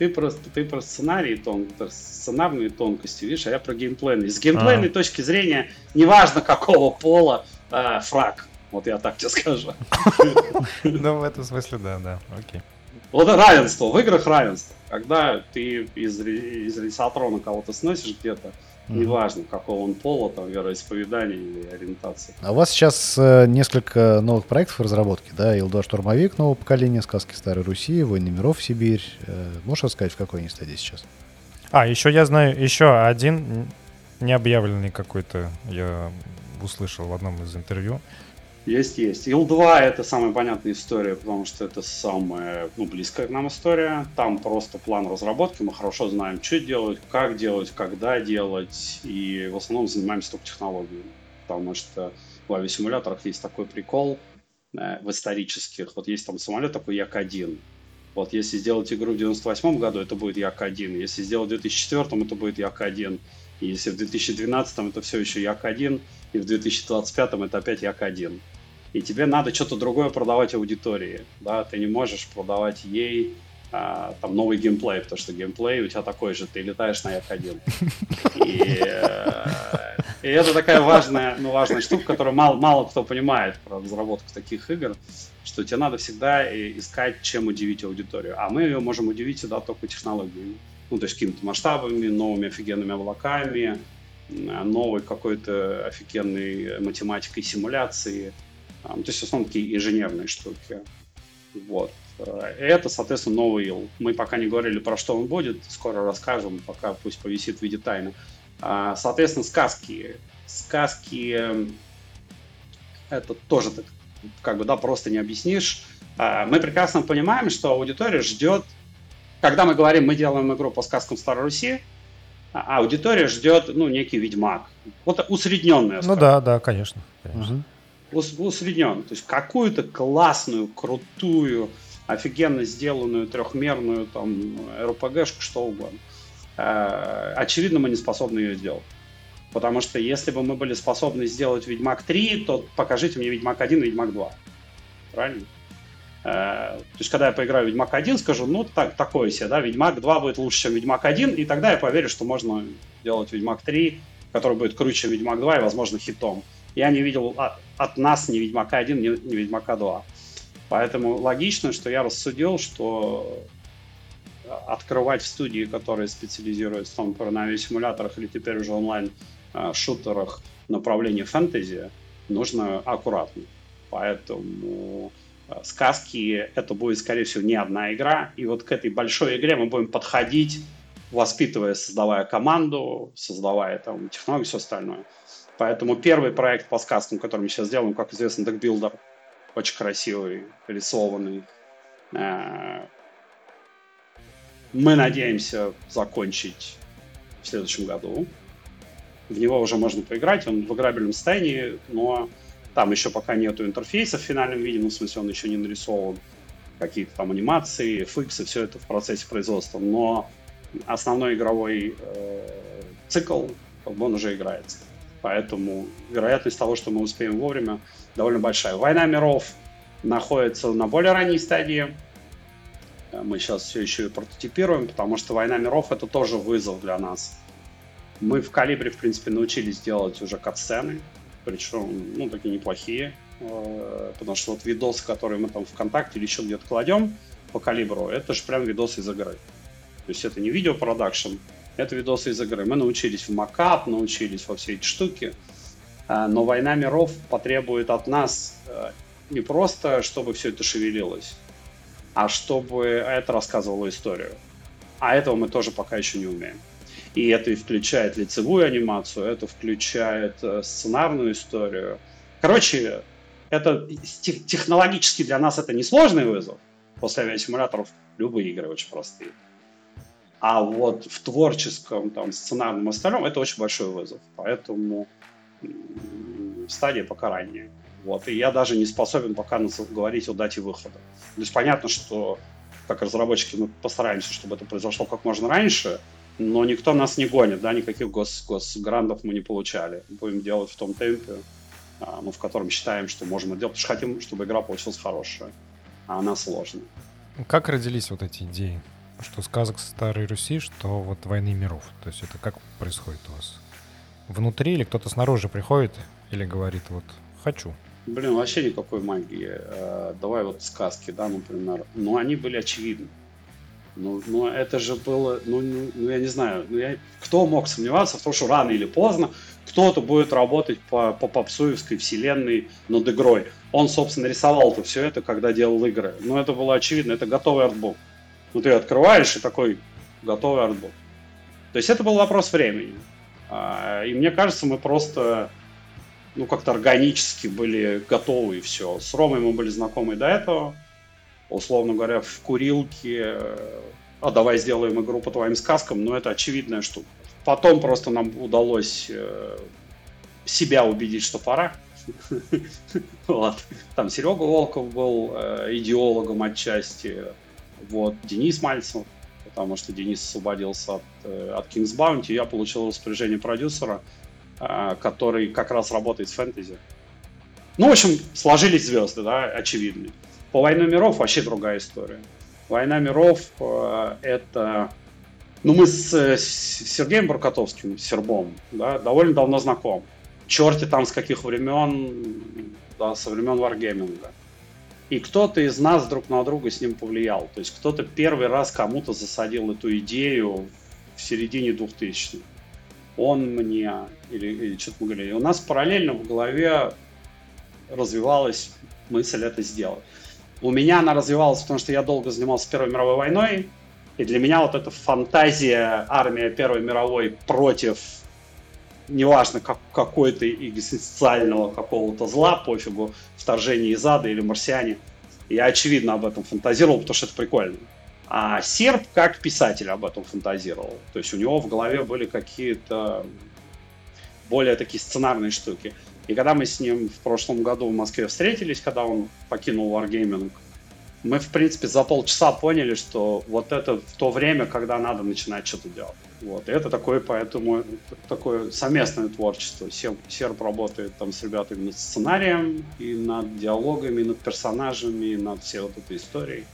ты просто ты про сценарий тон, сценарные тонкости, видишь, а я про геймплейные. С геймплейной а. точки зрения, неважно какого пола, э, фраг. Вот я так тебе скажу. Ну, в этом смысле, да, да, окей. Вот равенство, в играх равенство. Когда ты из, из ресатрона кого-то сносишь где-то, Неважно, какого он пола, там, вероисповедания или ориентации. А у вас сейчас э, несколько новых проектов в разработке, да? Илда Штурмовик нового поколения, Сказки Старой Руси, Войны миров Сибирь. Э, можешь рассказать, в какой они стадии сейчас? А, еще я знаю, еще один необъявленный какой-то, я услышал в одном из интервью. Есть, есть. Ил-2 это самая понятная история, потому что это самая ну, близкая к нам история. Там просто план разработки, мы хорошо знаем, что делать, как делать, когда делать, и в основном занимаемся только технологией. Потому что в авиасимуляторах есть такой прикол э, в исторических. Вот есть там самолет такой Як-1. Вот если сделать игру в 98 году, это будет Як-1. Если сделать в 2004, это будет Як-1. И если в 2012 это все еще Як-1, и в 2025 это опять Як-1 и тебе надо что-то другое продавать аудитории, да, ты не можешь продавать ей а, там новый геймплей, потому что геймплей у тебя такой же, ты летаешь на F1. И, э, и это такая важная, ну, важная штука, которую мало, мало кто понимает про разработку таких игр, что тебе надо всегда искать, чем удивить аудиторию. А мы ее можем удивить всегда только технологиями. Ну, то есть какими-то масштабами, новыми офигенными облаками, новой какой-то офигенной математикой симуляции – то есть в основном такие инженерные штуки. Вот. Э, это, соответственно, новый ил. Мы пока не говорили, про что он будет, скоро расскажем, пока пусть повисит в виде тайны. А, соответственно, сказки. Сказки это тоже так, как бы, да, просто не объяснишь. А, мы прекрасно понимаем, что аудитория ждет, когда мы говорим, мы делаем игру по сказкам Старой Руси, а аудитория ждет, ну, некий ведьмак. Вот усредненная. Ну да, да, конечно. конечно. Угу усреднен. То есть какую-то классную, крутую, офигенно сделанную трехмерную там РПГшку, что угодно. Э, очевидно, мы не способны ее сделать. Потому что если бы мы были способны сделать Ведьмак 3, то покажите мне Ведьмак 1 и Ведьмак 2. Правильно? Э, то есть, когда я поиграю в Ведьмак 1, скажу, ну, так, такое себе, да, Ведьмак 2 будет лучше, чем Ведьмак 1, и тогда я поверю, что можно делать Ведьмак 3, который будет круче, чем Ведьмак 2 и, возможно, хитом. Я не видел от, от нас ни Ведьмака 1, ни, ни Ведьмака 2. Поэтому логично, что я рассудил, что открывать в студии, которые специализируются там, на авиасимуляторах или теперь уже онлайн Э, шутерах направления фэнтези нужно аккуратно. Поэтому э, сказки это будет, скорее всего, не одна игра. И вот к этой большой игре мы будем подходить, воспитывая, создавая команду, создавая там технологии и все остальное. Поэтому первый проект по сказкам, который мы сейчас делаем, как известно, декбилдер, очень красивый, рисованный. Э, мы надеемся закончить в следующем году в него уже можно поиграть, он в играбельном состоянии, но там еще пока нету интерфейса в финальном виде, ну, в смысле, он еще не нарисован, какие-то там анимации, фиксы, все это в процессе производства, но основной игровой э, цикл, он уже играется. Поэтому вероятность того, что мы успеем вовремя, довольно большая. «Война миров» находится на более ранней стадии. Мы сейчас все еще и прототипируем, потому что «Война миров» — это тоже вызов для нас мы в Калибре, в принципе, научились делать уже катсцены, причем, ну, такие неплохие, э, потому что вот видосы, которые мы там ВКонтакте или еще где-то кладем по Калибру, это же прям видосы из игры. То есть это не видеопродакшн, это видосы из игры. Мы научились в макап, научились во все эти штуки, э, но «Война миров» потребует от нас э, не просто, чтобы все это шевелилось, а чтобы это рассказывало историю. А этого мы тоже пока еще не умеем. И это и включает лицевую анимацию, это включает э, сценарную историю. Короче, это технологически для нас это несложный вызов. После авиасимуляторов любые игры очень простые. А вот в творческом, там, сценарном остальном это очень большой вызов. Поэтому стадия пока ранняя. Вот. И я даже не способен пока говорить о дате выхода. То есть понятно, что как разработчики мы постараемся, чтобы это произошло как можно раньше, но никто нас не гонит, да, никаких гос, госгрантов мы не получали. Будем делать в том темпе, а, ну, в котором считаем, что можем делать, потому что хотим, чтобы игра получилась хорошая, а она сложная. Как родились вот эти идеи? Что сказок Старой Руси, что вот войны миров. То есть это как происходит у вас? Внутри или кто-то снаружи приходит или говорит вот «хочу»? Блин, вообще никакой магии. Э, давай вот сказки, да, например. Но они были очевидны. Ну, ну это же было, ну, ну, ну я не знаю, ну, я, кто мог сомневаться в том, что рано или поздно кто-то будет работать по, по попсуевской вселенной над игрой. Он, собственно, рисовал-то все это, когда делал игры. Ну, это было очевидно, это готовый артбук. Ну, ты открываешь и такой готовый артбук. То есть это был вопрос времени. А, и мне кажется, мы просто ну, как-то органически были готовы и все. С Ромой мы были знакомы до этого условно говоря, в курилке, а давай сделаем игру по твоим сказкам, но это очевидная штука. Потом просто нам удалось э, себя убедить, что пора. Там Серега Волков был э, идеологом отчасти, вот, Денис Мальцев, потому что Денис освободился от, э, от King's Bounty, я получил распоряжение продюсера, э, который как раз работает с фэнтези. Ну, в общем, сложились звезды, да, очевидные. По «Войне миров» вообще другая история. «Война миров» э, — это... Ну, мы с, с Сергеем Буркотовским, Сербом, да, довольно давно знаком. Черти там с каких времен, да, со времен варгейминга. И кто-то из нас друг на друга с ним повлиял. То есть кто-то первый раз кому-то засадил эту идею в середине 2000-х. Он мне, или, или что-то мы говорили. У нас параллельно в голове развивалась мысль это сделать. У меня она развивалась, потому что я долго занимался Первой мировой войной, и для меня вот эта фантазия армия Первой мировой против, неважно, как, какой-то экзистенциального какого-то зла, пофигу, вторжение из ада или марсиане, я очевидно об этом фантазировал, потому что это прикольно. А серб как писатель об этом фантазировал. То есть у него в голове были какие-то более такие сценарные штуки. И когда мы с ним в прошлом году в Москве встретились, когда он покинул Wargaming, мы, в принципе, за полчаса поняли, что вот это в то время, когда надо начинать что-то делать. Вот. И это такое, поэтому, такое совместное творчество. Серп работает там с ребятами над сценарием, и над диалогами, и над персонажами, и над всей вот этой историей.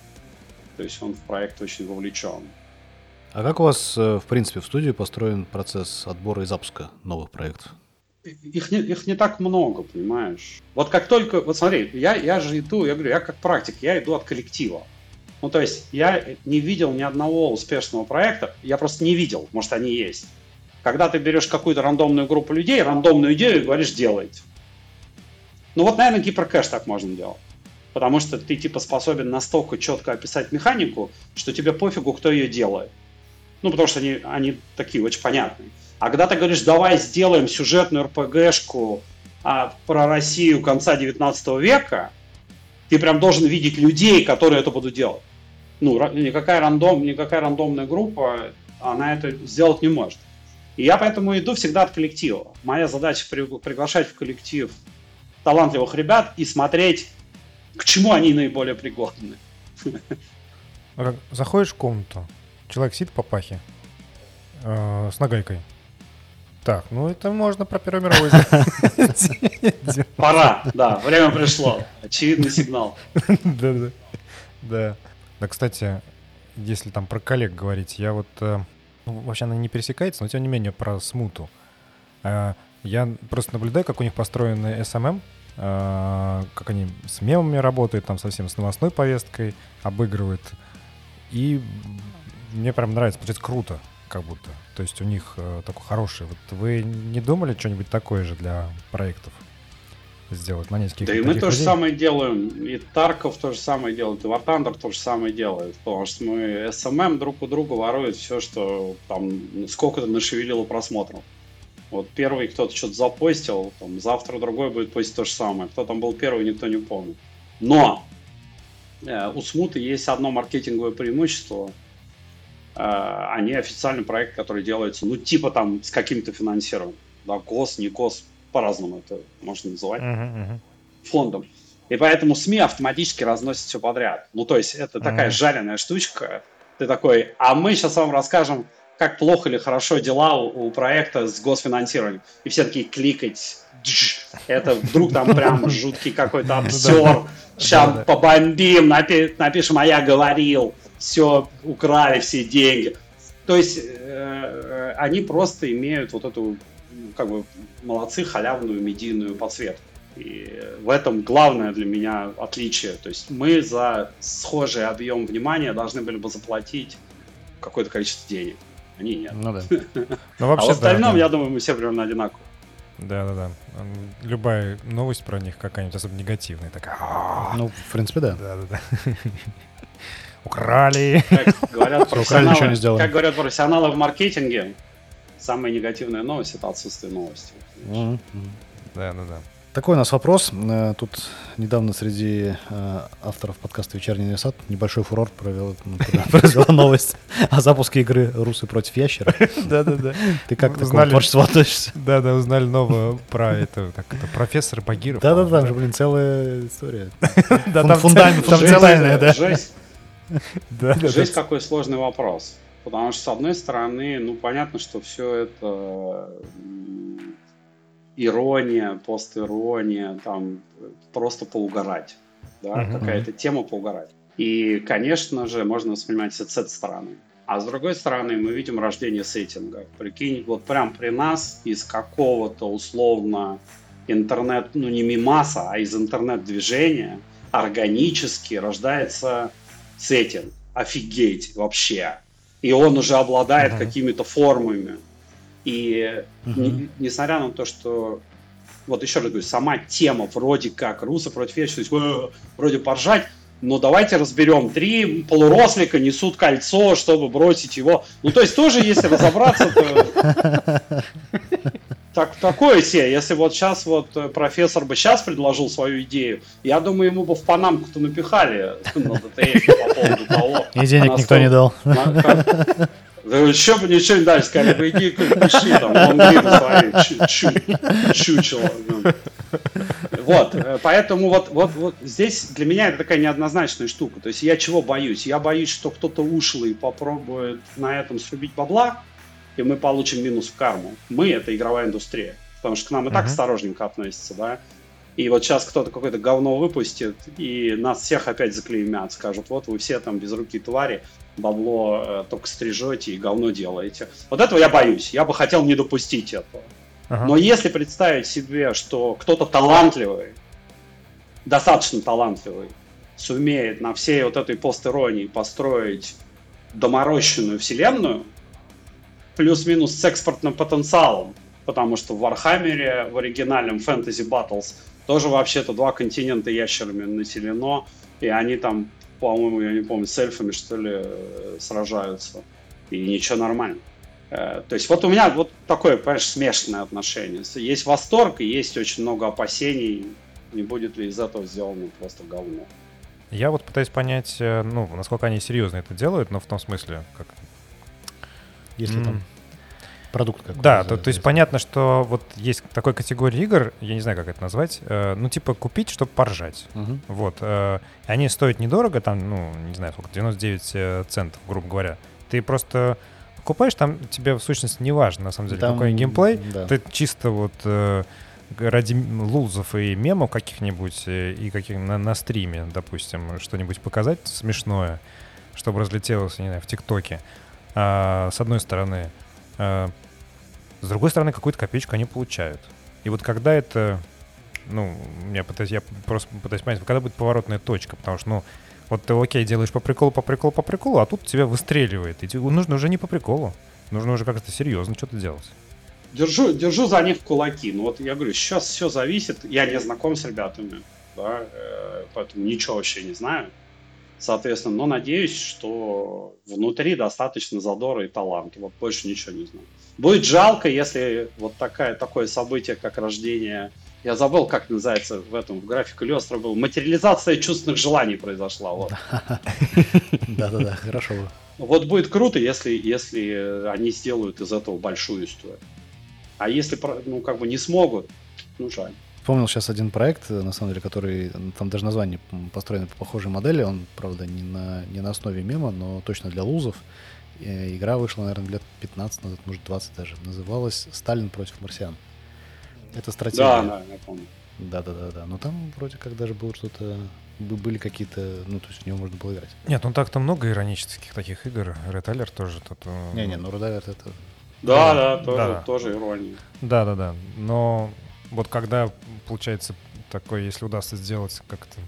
То есть он в проект очень вовлечен. А как у вас, э, в принципе, в студии построен процесс отбора и запуска новых проектов? Их не, их не так много, понимаешь? Вот как только, вот смотри, я, я же иду, я говорю, я как практик, я иду от коллектива. Ну, то есть я не видел ни одного успешного проекта, я просто не видел, может, они есть. Когда ты берешь какую-то рандомную группу людей, рандомную идею и говоришь, делайте. Ну вот, наверное, гиперкэш так можно делать. Потому что ты типа способен настолько четко описать механику, что тебе пофигу, кто ее делает. Ну, потому что они, они такие очень понятные. А когда ты говоришь, давай сделаем сюжетную РПГшку а, про Россию конца 19 века, ты прям должен видеть людей, которые это будут делать. Ну, никакая, рандом, никакая рандомная группа, она это сделать не может. И я поэтому иду всегда от коллектива. Моя задача при, приглашать в коллектив талантливых ребят и смотреть, к чему они наиболее пригодны. Заходишь в комнату, человек сидит по пахе э, с нагайкой. Так, ну это можно про Первую мировую Пора, да, время пришло. Очевидный сигнал. Да, да. Да. Да, кстати, если там про коллег говорить, я вот... Э, ну, вообще она не пересекается, но тем не менее про смуту. Э, я просто наблюдаю, как у них построены SMM, э, как они с мемами работают, там совсем с новостной повесткой обыгрывают. И мне прям нравится, получается круто как будто. То есть у них э, такой хороший. Вот вы не думали что-нибудь такое же для проектов сделать на нескольких Да и мы то же самое делаем. И Тарков то же самое делает, и Thunder то же самое делает. Потому что мы SMM друг у друга ворует все, что там сколько-то нашевелило просмотров. Вот первый кто-то что-то запостил, там, завтра другой будет постить то же самое. Кто там был первый, никто не помнит. Но э, у Смуты есть одно маркетинговое преимущество – Э, они официальный проект, который делается, ну, типа там с каким-то финансированием. Да, КОС, не КОС, по-разному это можно называть. Uh-huh, uh-huh. Фондом. И поэтому СМИ автоматически разносят все подряд. Ну, то есть это uh-huh. такая жареная штучка. Ты такой, а мы сейчас вам расскажем, как плохо или хорошо дела у, у проекта с госфинансированием. И все такие кликать. Это вдруг там прям жуткий какой-то обзор. Сейчас побомбим, напишем, а я говорил все украли, все деньги. То есть э, они просто имеют вот эту, как бы, молодцы, халявную медийную подсветку. И в этом главное для меня отличие. То есть мы за схожий объем внимания должны были бы заплатить какое-то количество денег. Они нет. Ну да. Ну, вообще, а в остальном, да, да. я думаю, мы все примерно одинаковые. Да, да, да. Любая новость про них какая-нибудь особо негативная такая. Ну, в принципе, да. Да, да, да. Украли. Как говорят, профессионалы, как говорят профессионалы в маркетинге, самая негативная новость это отсутствие новости. Да, да, да. Такой у нас вопрос. Э, тут недавно среди э, авторов подкаста «Вечерний Несад» небольшой фурор провел, произвела новость о запуске игры «Русы против ящера». Да-да-да. Ты как к такому творчеству относишься? Да-да, узнали новое про это, как это, профессор Багиров. Да-да-да, там же, блин, целая история. Да, там фундамент, целая, да. Жесть. да, Жесть какой сложный вопрос. Потому что, с одной стороны, ну, понятно, что все это ирония, постирония, там просто поугарать. Да, uh-huh. какая-то тема поугарать. И, конечно же, можно воспринимать это с этой стороны. А с другой стороны, мы видим рождение сеттинга. Прикинь, вот прям при нас из какого-то условно интернет, ну не мимаса, а из интернет-движения органически рождается сеттинг. Офигеть вообще. И он уже обладает uh-huh. какими-то формами. И uh-huh. не, несмотря на то, что вот еще раз говорю, сама тема вроде как русы против вечности, то есть вроде поржать, но давайте разберем. Три полурослика несут кольцо, чтобы бросить его. Ну, то есть тоже, если разобраться, то так, такое себе, если вот сейчас вот э, профессор бы сейчас предложил свою идею, я думаю, ему бы в Панамку-то напихали на ДТФ по поводу того. И денег никто не дал. Да еще бы ничего не дали, сказали бы, иди пиши там, он свои, чучело. Вот, э, поэтому вот, вот, вот здесь для меня это такая неоднозначная штука. То есть я чего боюсь? Я боюсь, что кто-то ушлый попробует на этом срубить бабла, и мы получим минус в карму. Мы — это игровая индустрия. Потому что к нам и так uh-huh. осторожненько относятся, да. И вот сейчас кто-то какое-то говно выпустит, и нас всех опять заклеймят, скажут, вот вы все там без руки твари, бабло э, только стрижете и говно делаете. Вот этого я боюсь. Я бы хотел не допустить этого. Ага. Но если представить себе, что кто-то талантливый, достаточно талантливый, сумеет на всей вот этой постиронии построить доморощенную вселенную, плюс-минус с экспортным потенциалом, потому что в Вархаммере, в оригинальном Fantasy Battles, тоже вообще-то два континента ящерами населено, и они там, по-моему, я не помню, с эльфами, что ли, э, сражаются. И ничего нормально. Э, то есть вот у меня вот такое, понимаешь, смешанное отношение. Есть восторг и есть очень много опасений, не будет ли из этого сделано просто говно. Я вот пытаюсь понять, э, ну, насколько они серьезно это делают, но в том смысле, как... Если mm. там продукт какой-то. Да, то, то есть понятно, что вот есть такой категория игр, я не знаю, как это назвать, э, ну, типа купить, чтобы поржать. Угу. Вот. Э, они стоят недорого, там, ну, не знаю, сколько, 99 э, центов, грубо говоря. Ты просто покупаешь, там тебе в сущности не важно, на самом деле, там, какой геймплей. Да. Ты чисто вот э, ради лузов и мемов каких-нибудь э, и каких на, на стриме, допустим, что-нибудь показать смешное, чтобы разлетелось, не знаю, в ТикТоке. А, с одной стороны. А, с другой стороны, какую-то копеечку они получают. И вот когда это, ну, я, пытаюсь, я просто пытаюсь понять, когда будет поворотная точка, потому что, ну, вот ты, окей, делаешь по приколу, по приколу, по приколу, а тут тебя выстреливает. И тебе нужно уже не по приколу. Нужно уже как-то серьезно что-то делать. Держу, держу за них кулаки. Ну вот я говорю, сейчас все зависит. Я не знаком с ребятами, да, э, поэтому ничего вообще не знаю. Соответственно, но надеюсь, что внутри достаточно задора и таланта. Вот больше ничего не знаю. Будет жалко, если вот такая, такое событие, как рождение я забыл, как называется в этом, в графике Лестра был. Материализация чувственных желаний произошла. Вот. Да-да-да, хорошо. Вот будет круто, если, если они сделают из этого большую историю. А если, ну, как бы не смогут, ну, жаль. Вспомнил сейчас один проект, на самом деле, который, там даже название построено по похожей модели, он, правда, не на, не на основе мема, но точно для лузов. И игра вышла, наверное, лет 15 назад, может, 20 даже. Называлась «Сталин против марсиан». Это стратегия. Да, да, я помню. Да, да, да, да. Но там вроде как даже было что-то были какие-то, ну, то есть в него можно было играть. Нет, ну так-то много иронических таких игр. Red Alert тоже. Тут, э, Не-не, ну Red Alert это... Да, да, тоже, да. тоже ирония. Да, да, да. Но вот когда, получается, такой, если удастся сделать как-то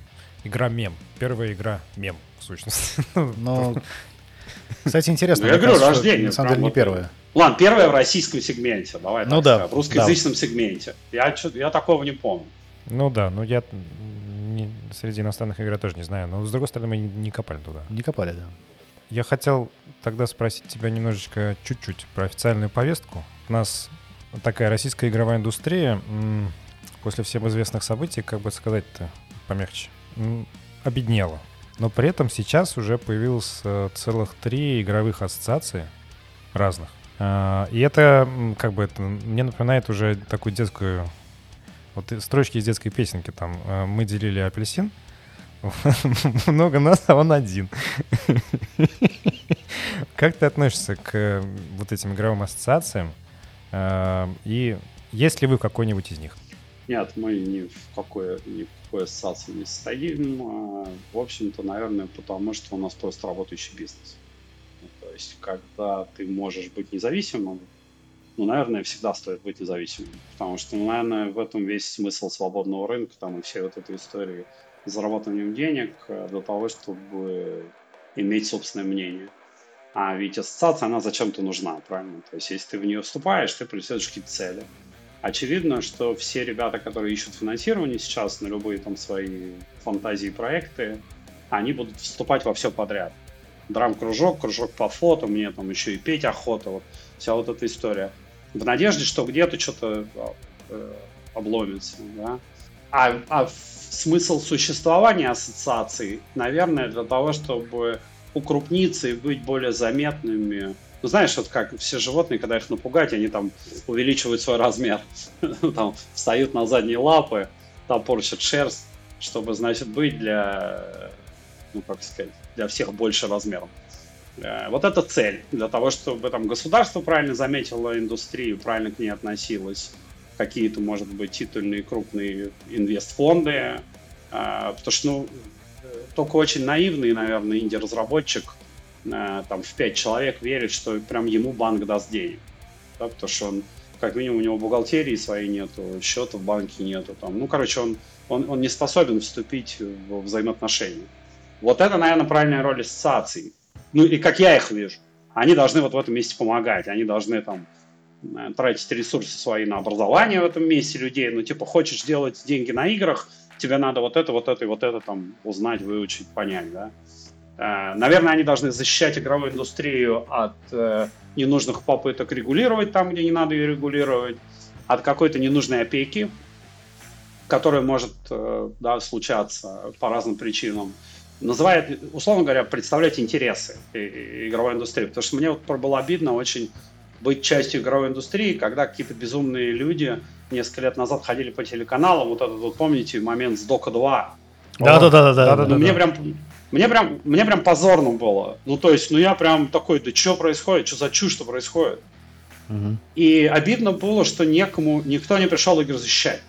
игра-мем. Первая игра мем, в сущности. Ну, кстати, интересно. Ну, я говорю, рождение. На самом деле не первая. Ладно, первое в российском сегменте, давай ну, так да, сказать, в русскоязычном да. сегменте. Я, я такого не помню. Ну да, ну я не, среди иностранных игр тоже не знаю, но с другой стороны мы не копали туда. Не копали, да. Я хотел тогда спросить тебя немножечко чуть-чуть про официальную повестку. У нас такая российская игровая индустрия после всем известных событий, как бы сказать-то помягче, обеднела. Но при этом сейчас уже появилось э, целых три игровых ассоциации разных. А, и это, как бы, это мне напоминает уже такую детскую... Вот строчки из детской песенки там. А, Мы делили апельсин, много нас, а он один. Как ты относишься к э, вот этим игровым ассоциациям? А, и есть ли вы какой-нибудь из них? Нет, мы ни в какой, ни в какой ассоциации не состоим. В общем-то, наверное, потому что у нас просто работающий бизнес есть, когда ты можешь быть независимым, ну, наверное, всегда стоит быть независимым. Потому что, ну, наверное, в этом весь смысл свободного рынка, там, и всей вот этой истории с заработанием денег э, для того, чтобы иметь собственное мнение. А ведь ассоциация, она зачем-то нужна, правильно? То есть, если ты в нее вступаешь, ты преследуешь какие-то цели. Очевидно, что все ребята, которые ищут финансирование сейчас на любые там свои фантазии проекты, они будут вступать во все подряд драм-кружок, кружок по фото, мне там еще и петь охота, вот вся вот эта история. В надежде, что где-то что-то э, обломится, да. А, а смысл существования ассоциаций, наверное, для того, чтобы укрупниться и быть более заметными. Ну, знаешь, вот как все животные, когда их напугать, они там увеличивают свой размер, там встают на задние лапы, топорщат шерсть, чтобы, значит, быть для, ну, как сказать, для всех больше размером. Э, вот это цель, для того, чтобы там государство правильно заметило индустрию, правильно к ней относилось, какие-то, может быть, титульные крупные инвестфонды, э, потому что, ну, только очень наивный, наверное, инди-разработчик э, там в пять человек верит, что прям ему банк даст денег, да, потому что он как минимум у него бухгалтерии своей нету, счета в банке нету, там, ну, короче, он, он, он не способен вступить в взаимоотношения. Вот это, наверное, правильная роль ассоциаций. Ну и как я их вижу, они должны вот в этом месте помогать, они должны там э, тратить ресурсы свои на образование в этом месте людей, ну типа хочешь делать деньги на играх, тебе надо вот это, вот это и вот это там узнать, выучить, понять, да. Э, наверное, они должны защищать игровую индустрию от э, ненужных попыток регулировать там, где не надо ее регулировать, от какой-то ненужной опеки, которая может да, случаться по разным причинам называет, условно говоря, представлять интересы игровой индустрии. Потому что мне вот было обидно очень быть частью игровой индустрии, когда какие-то безумные люди несколько лет назад ходили по телеканалам, вот этот вот, помните, момент с Дока 2. Да, да, да, да, да, да. Мне прям мне прям, мне прям позорно было. Ну, то есть, ну я прям такой, да что происходит, что за чушь, что происходит? Угу. И обидно было, что некому, никто не пришел игры защищать.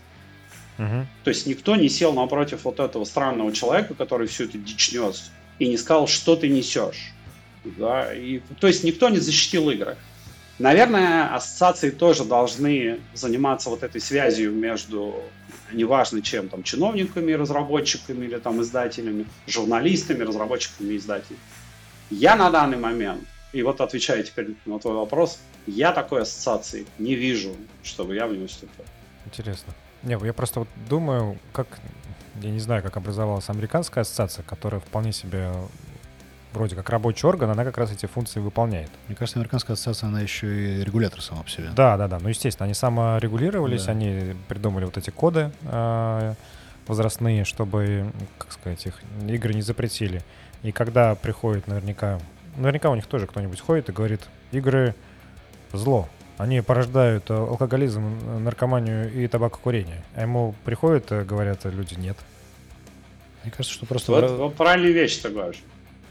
Угу. То есть никто не сел напротив вот этого странного человека, который всю эту дичь нес, и не сказал, что ты несешь. Да? И, то есть никто не защитил игры. Наверное, ассоциации тоже должны заниматься вот этой связью между, неважно чем, там, чиновниками, разработчиками или там издателями, журналистами, разработчиками и издателями. Я на данный момент, и вот отвечаю теперь на твой вопрос, я такой ассоциации не вижу, чтобы я в нее вступил. Интересно. Не, я просто вот думаю, как, я не знаю, как образовалась американская ассоциация, которая вполне себе вроде как рабочий орган, она как раз эти функции выполняет. Мне кажется, американская ассоциация, она еще и регулятор сама по себе. Да, да, да. Ну, естественно, они саморегулировались, да. они придумали вот эти коды э, возрастные, чтобы, как сказать, их игры не запретили. И когда приходит наверняка, наверняка у них тоже кто-нибудь ходит и говорит, игры зло, они порождают э, алкоголизм, наркоманию и табакокурение. А ему приходят, говорят люди, нет. Мне кажется, что просто... Вот, вот правильную вещь ты говоришь.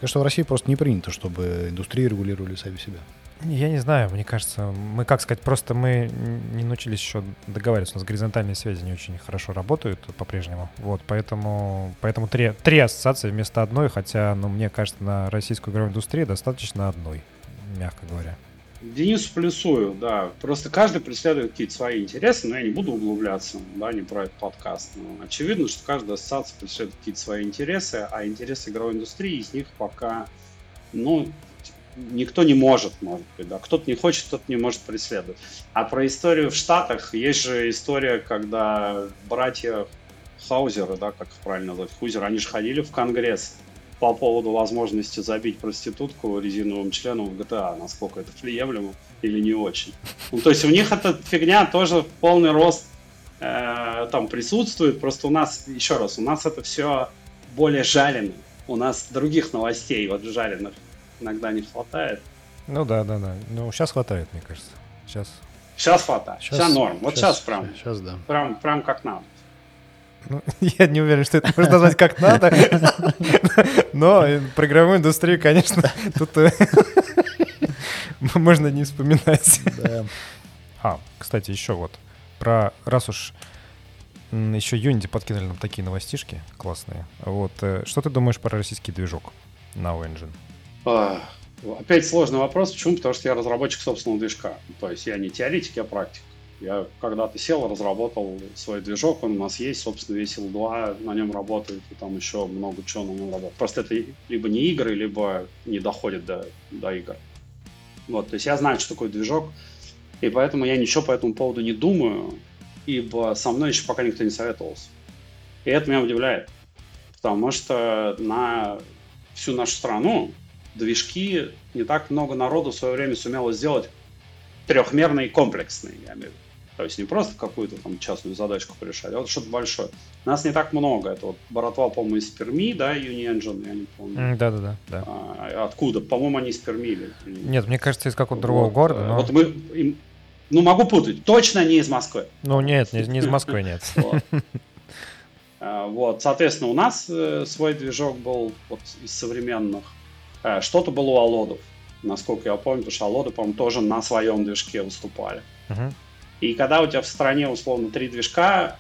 Кажется, в России просто не принято, чтобы индустрии регулировали сами себя. Я не знаю, мне кажется, мы, как сказать, просто мы не научились еще договариваться. У нас горизонтальные связи не очень хорошо работают по-прежнему. Вот, поэтому, поэтому три, три ассоциации вместо одной, хотя, ну, мне кажется, на российскую игровую индустрию достаточно одной, мягко говоря. Денису плюсую, да. Просто каждый преследует какие-то свои интересы, но я не буду углубляться, да, не про этот подкаст. Но очевидно, что каждая ассоциация преследует какие-то свои интересы, а интересы игровой индустрии из них пока, ну, никто не может, может быть, да. Кто-то не хочет, кто-то не может преследовать. А про историю в Штатах есть же история, когда братья Хаузеры, да, как их правильно назвать, Хузер, они же ходили в Конгресс по поводу возможности забить проститутку резиновым членом в GTA, насколько это приемлемо или не очень. Ну, то есть у них эта фигня тоже в полный рост э, там присутствует, просто у нас, еще раз, у нас это все более жалено. У нас других новостей вот жареных иногда не хватает. Ну да, да, да. Ну сейчас хватает, мне кажется. Сейчас. Сейчас хватает. Сейчас, сейчас норм. Вот сейчас, сейчас прям. Сейчас да. Прям, прям как надо. Ну, я не уверен, что это можно назвать как надо. Но про игровую индустрию, конечно, тут э, можно не вспоминать. А, кстати, еще вот. Про раз уж еще Unity подкинули нам такие новостишки классные. Вот, э, что ты думаешь про российский движок Now Engine? А, опять сложный вопрос. Почему? Потому что я разработчик собственного движка. То есть я не теоретик, я практик. Я когда-то сел, разработал свой движок, он у нас есть, собственно, весь L2 на нем работает, и там еще много чего на нем работает. Просто это либо не игры, либо не доходит до, до игр. Вот, то есть я знаю, что такое движок, и поэтому я ничего по этому поводу не думаю, ибо со мной еще пока никто не советовался. И это меня удивляет, потому что на всю нашу страну движки не так много народу в свое время сумело сделать трехмерные и комплексные, я имею в виду. То есть не просто какую-то там частную задачку порешать, а вот что-то большое. Нас не так много. Это вот Боротва, по-моему, из Перми, да, Uniengine, я не помню. Да-да-да. да. А, откуда? По-моему, они из Перми. Или... Нет, мне кажется, из какого-то другого вот, города. Но... Вот мы... Им... Ну, могу путать. Точно не из Москвы. Ну, нет, не, не из Москвы, нет. Вот, соответственно, у нас свой движок был вот из современных. Что-то было у Алодов, насколько я помню, потому что Алоды, по-моему, тоже на своем движке выступали. Uh-huh. И когда у тебя в стране, условно, три движка,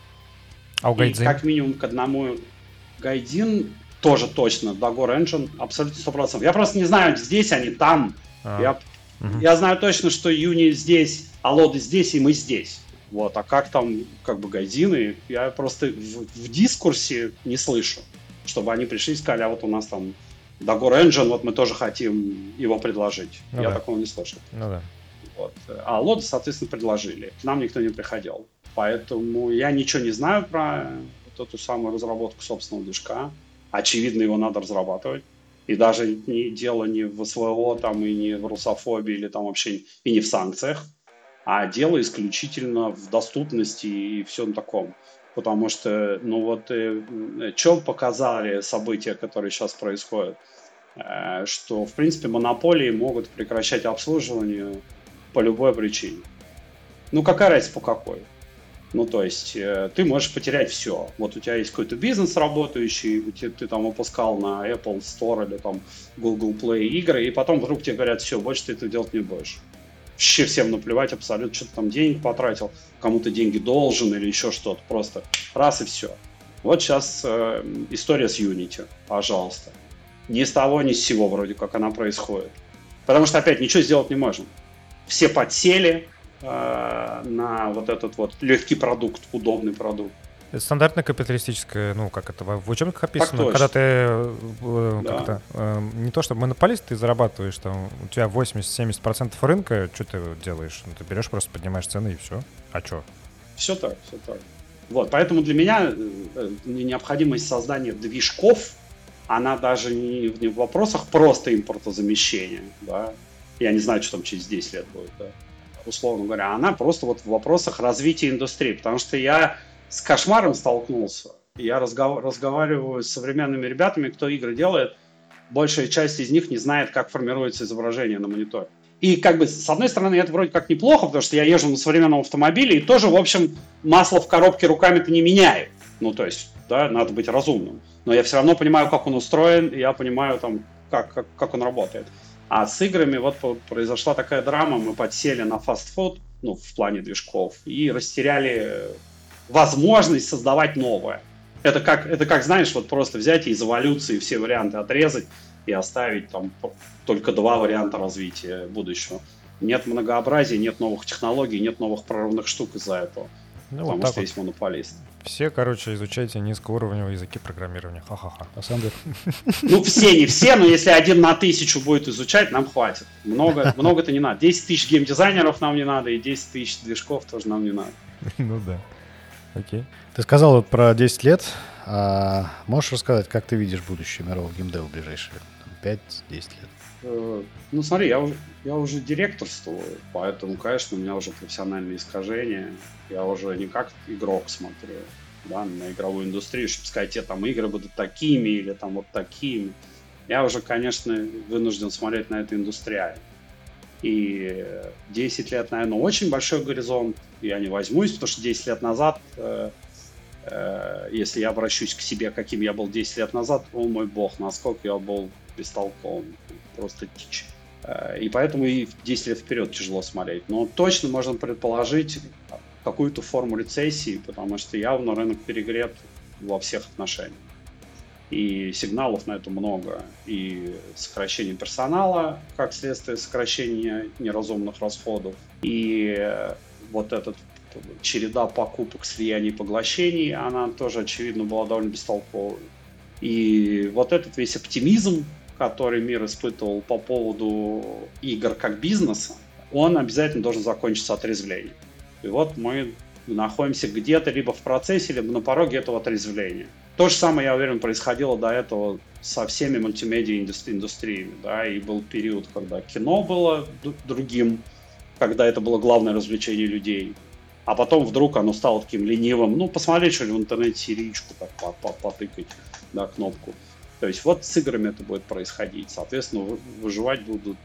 а у Гайдзин? как минимум к одному Гайдин тоже точно, Dagor Engine, абсолютно 100%. Я просто не знаю, здесь они, там. А. Я, угу. я знаю точно, что Юни здесь, а Лоды здесь, и мы здесь. Вот, а как там, как бы, гайдины, я просто в, в дискурсе не слышу, чтобы они пришли и сказали, а вот у нас там Dagor Engine, вот мы тоже хотим его предложить. Ну, я да. такого не слышал. Ну да. Вот. А лоды, соответственно, предложили. К нам никто не приходил. Поэтому я ничего не знаю про вот эту самую разработку собственного движка. Очевидно, его надо разрабатывать. И даже не, дело не в СВО там, и не в русофобии, или там вообще и не в санкциях, а дело исключительно в доступности и всем таком. Потому что, ну вот, э, что показали события, которые сейчас происходят? Э, что, в принципе, монополии могут прекращать обслуживание по любой причине. Ну, какая разница по какой? Ну, то есть, э, ты можешь потерять все. Вот у тебя есть какой-то бизнес работающий, ты, ты там выпускал на Apple Store или там Google Play игры, и потом вдруг тебе говорят, все, больше ты это делать не будешь. Вообще всем наплевать абсолютно, что ты там денег потратил, кому-то деньги должен или еще что-то. Просто раз и все. Вот сейчас э, история с Unity, пожалуйста. Ни с того, ни с сего вроде как она происходит. Потому что опять ничего сделать не можем все подсели э, на вот этот вот легкий продукт, удобный продукт. Стандартная капиталистическая, ну, как это в учебниках описано, когда ты э, да. как-то, э, не то чтобы монополист, ты зарабатываешь там, у тебя 80-70% рынка, что ты делаешь? Ну, ты берешь, просто поднимаешь цены и все. А что? Все так, все так. Вот, поэтому для меня э, необходимость создания движков, она даже не в вопросах просто импортозамещения, да, я не знаю, что там через 10 лет будет, да, условно говоря, она просто вот в вопросах развития индустрии, потому что я с кошмаром столкнулся, я разгов... разговариваю с современными ребятами, кто игры делает, большая часть из них не знает, как формируется изображение на мониторе. И как бы, с одной стороны, это вроде как неплохо, потому что я езжу на современном автомобиле и тоже, в общем, масло в коробке руками-то не меняю. Ну, то есть, да, надо быть разумным. Но я все равно понимаю, как он устроен, и я понимаю, там, как, как, как он работает. А с играми вот произошла такая драма, мы подсели на фастфуд, ну, в плане движков, и растеряли возможность создавать новое. Это как, это как, знаешь, вот просто взять и из эволюции все варианты отрезать и оставить там только два варианта развития будущего. Нет многообразия, нет новых технологий, нет новых прорывных штук из-за этого. Ну, потому вот что вот. есть монополист. Все, короче, изучайте низкоуровневые языки программирования. Ха-ха-ха. А сам Ну, все, не все, но если один на тысячу будет изучать, нам хватит. Много, много-то не надо. 10 тысяч геймдизайнеров нам не надо, и 10 тысяч движков тоже нам не надо. Ну да. Окей. Ты сказал вот про 10 лет. А можешь рассказать, как ты видишь будущее мирового геймдева в ближайшие 5-10 лет? Э, ну, смотри, я я уже директорствую, поэтому, конечно, у меня уже профессиональные искажения. Я уже не как игрок смотрю да, на игровую индустрию, чтобы сказать, те там игры будут такими или там вот такими. Я уже, конечно, вынужден смотреть на эту индустриально. И 10 лет, наверное, очень большой горизонт. Я не возьмусь, потому что 10 лет назад, э, если я обращусь к себе, каким я был 10 лет назад, о мой бог, насколько я был бестолковым просто дичь. Э, и поэтому и 10 лет вперед тяжело смотреть. Но точно можно предположить какую-то форму рецессии, потому что явно рынок перегрет во всех отношениях. И сигналов на это много. И сокращение персонала, как следствие сокращения неразумных расходов. И вот этот череда покупок, слияний поглощений, она тоже, очевидно, была довольно бестолковой. И вот этот весь оптимизм, который мир испытывал по поводу игр как бизнеса, он обязательно должен закончиться отрезвлением. И вот мы находимся где-то либо в процессе, либо на пороге этого отрезвления. То же самое, я уверен, происходило до этого со всеми мультимедиа индустриями. Да? И был период, когда кино было другим, когда это было главное развлечение людей. А потом вдруг оно стало таким ленивым. Ну, посмотреть что-нибудь в интернете, серичку так потыкать, да, кнопку. То есть вот с играми это будет происходить. Соответственно, выживать будут...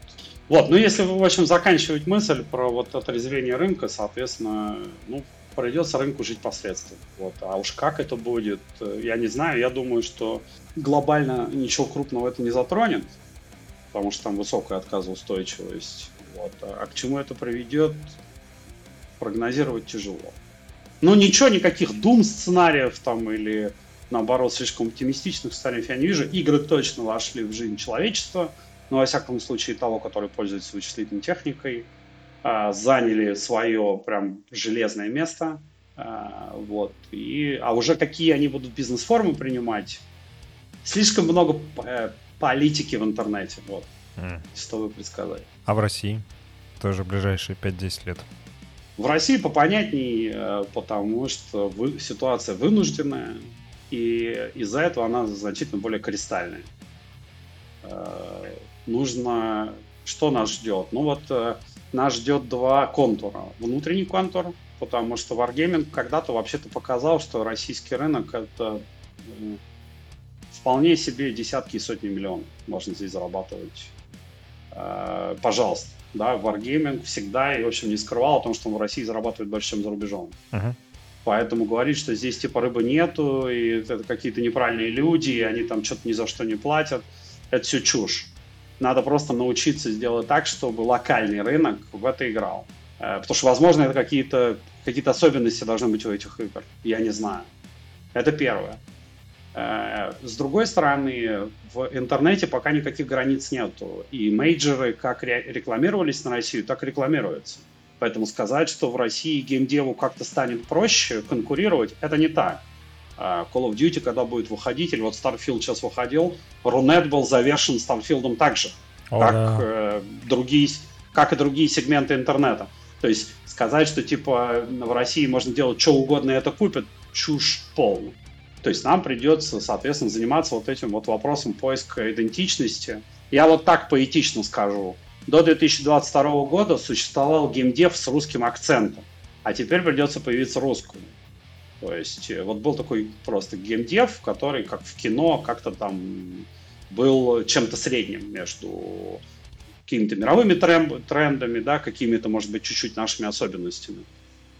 Вот, ну если, в общем, заканчивать мысль про вот отрезвление рынка, соответственно, ну, придется рынку жить последствия. Вот. А уж как это будет, э, я не знаю. Я думаю, что глобально ничего крупного это не затронет, потому что там высокая отказоустойчивость. Вот. А к чему это приведет, прогнозировать тяжело. Ну, ничего, никаких дум сценариев там или наоборот слишком оптимистичных сценариев я не вижу. Игры точно вошли в жизнь человечества, но во всяком случае того, который пользуется вычислительной техникой, а, заняли свое прям железное место. А, вот. И, а уже какие они будут бизнес-формы принимать, слишком много э, политики в интернете. Вот. Mm. Что вы предсказали. А в России? Тоже ближайшие 5-10 лет. В России попонятней, э, потому что вы, ситуация вынужденная, и из-за этого она значительно более кристальная. Э, нужно... Что нас ждет? Ну вот э, нас ждет два контура. Внутренний контур, потому что Wargaming когда-то вообще-то показал, что российский рынок это вполне себе десятки и сотни миллионов можно здесь зарабатывать. Пожалуйста да, Wargaming всегда и, в общем, не скрывал о том, что он в России зарабатывает больше, чем за рубежом. Uh-huh. Поэтому говорить, что здесь типа рыбы нету, и это какие-то неправильные люди, и они там что-то ни за что не платят, это все чушь. Надо просто научиться сделать так, чтобы локальный рынок в это играл. Э, потому что, возможно, это какие-то какие особенности должны быть у этих игр. Я не знаю. Это первое. Э, с другой стороны, в интернете пока никаких границ нету. И мейджоры как рекламировались на Россию, так и рекламируются. Поэтому сказать, что в России геймдеву как-то станет проще конкурировать, это не так. Э, Call of Duty, когда будет выходить, или вот Starfield сейчас выходил, Рунет был завершен Starfield так же, О, как, да. э, другие, как и другие сегменты интернета. То есть сказать, что типа в России можно делать что угодно и это купят, чушь полная. То есть нам придется, соответственно, заниматься вот этим вот вопросом поиска идентичности. Я вот так поэтично скажу. До 2022 года существовал геймдев с русским акцентом, а теперь придется появиться русскому. То есть э, вот был такой просто геймдев, который как в кино как-то там был чем-то средним между какими-то мировыми трендами, да, какими-то, может быть, чуть-чуть нашими особенностями.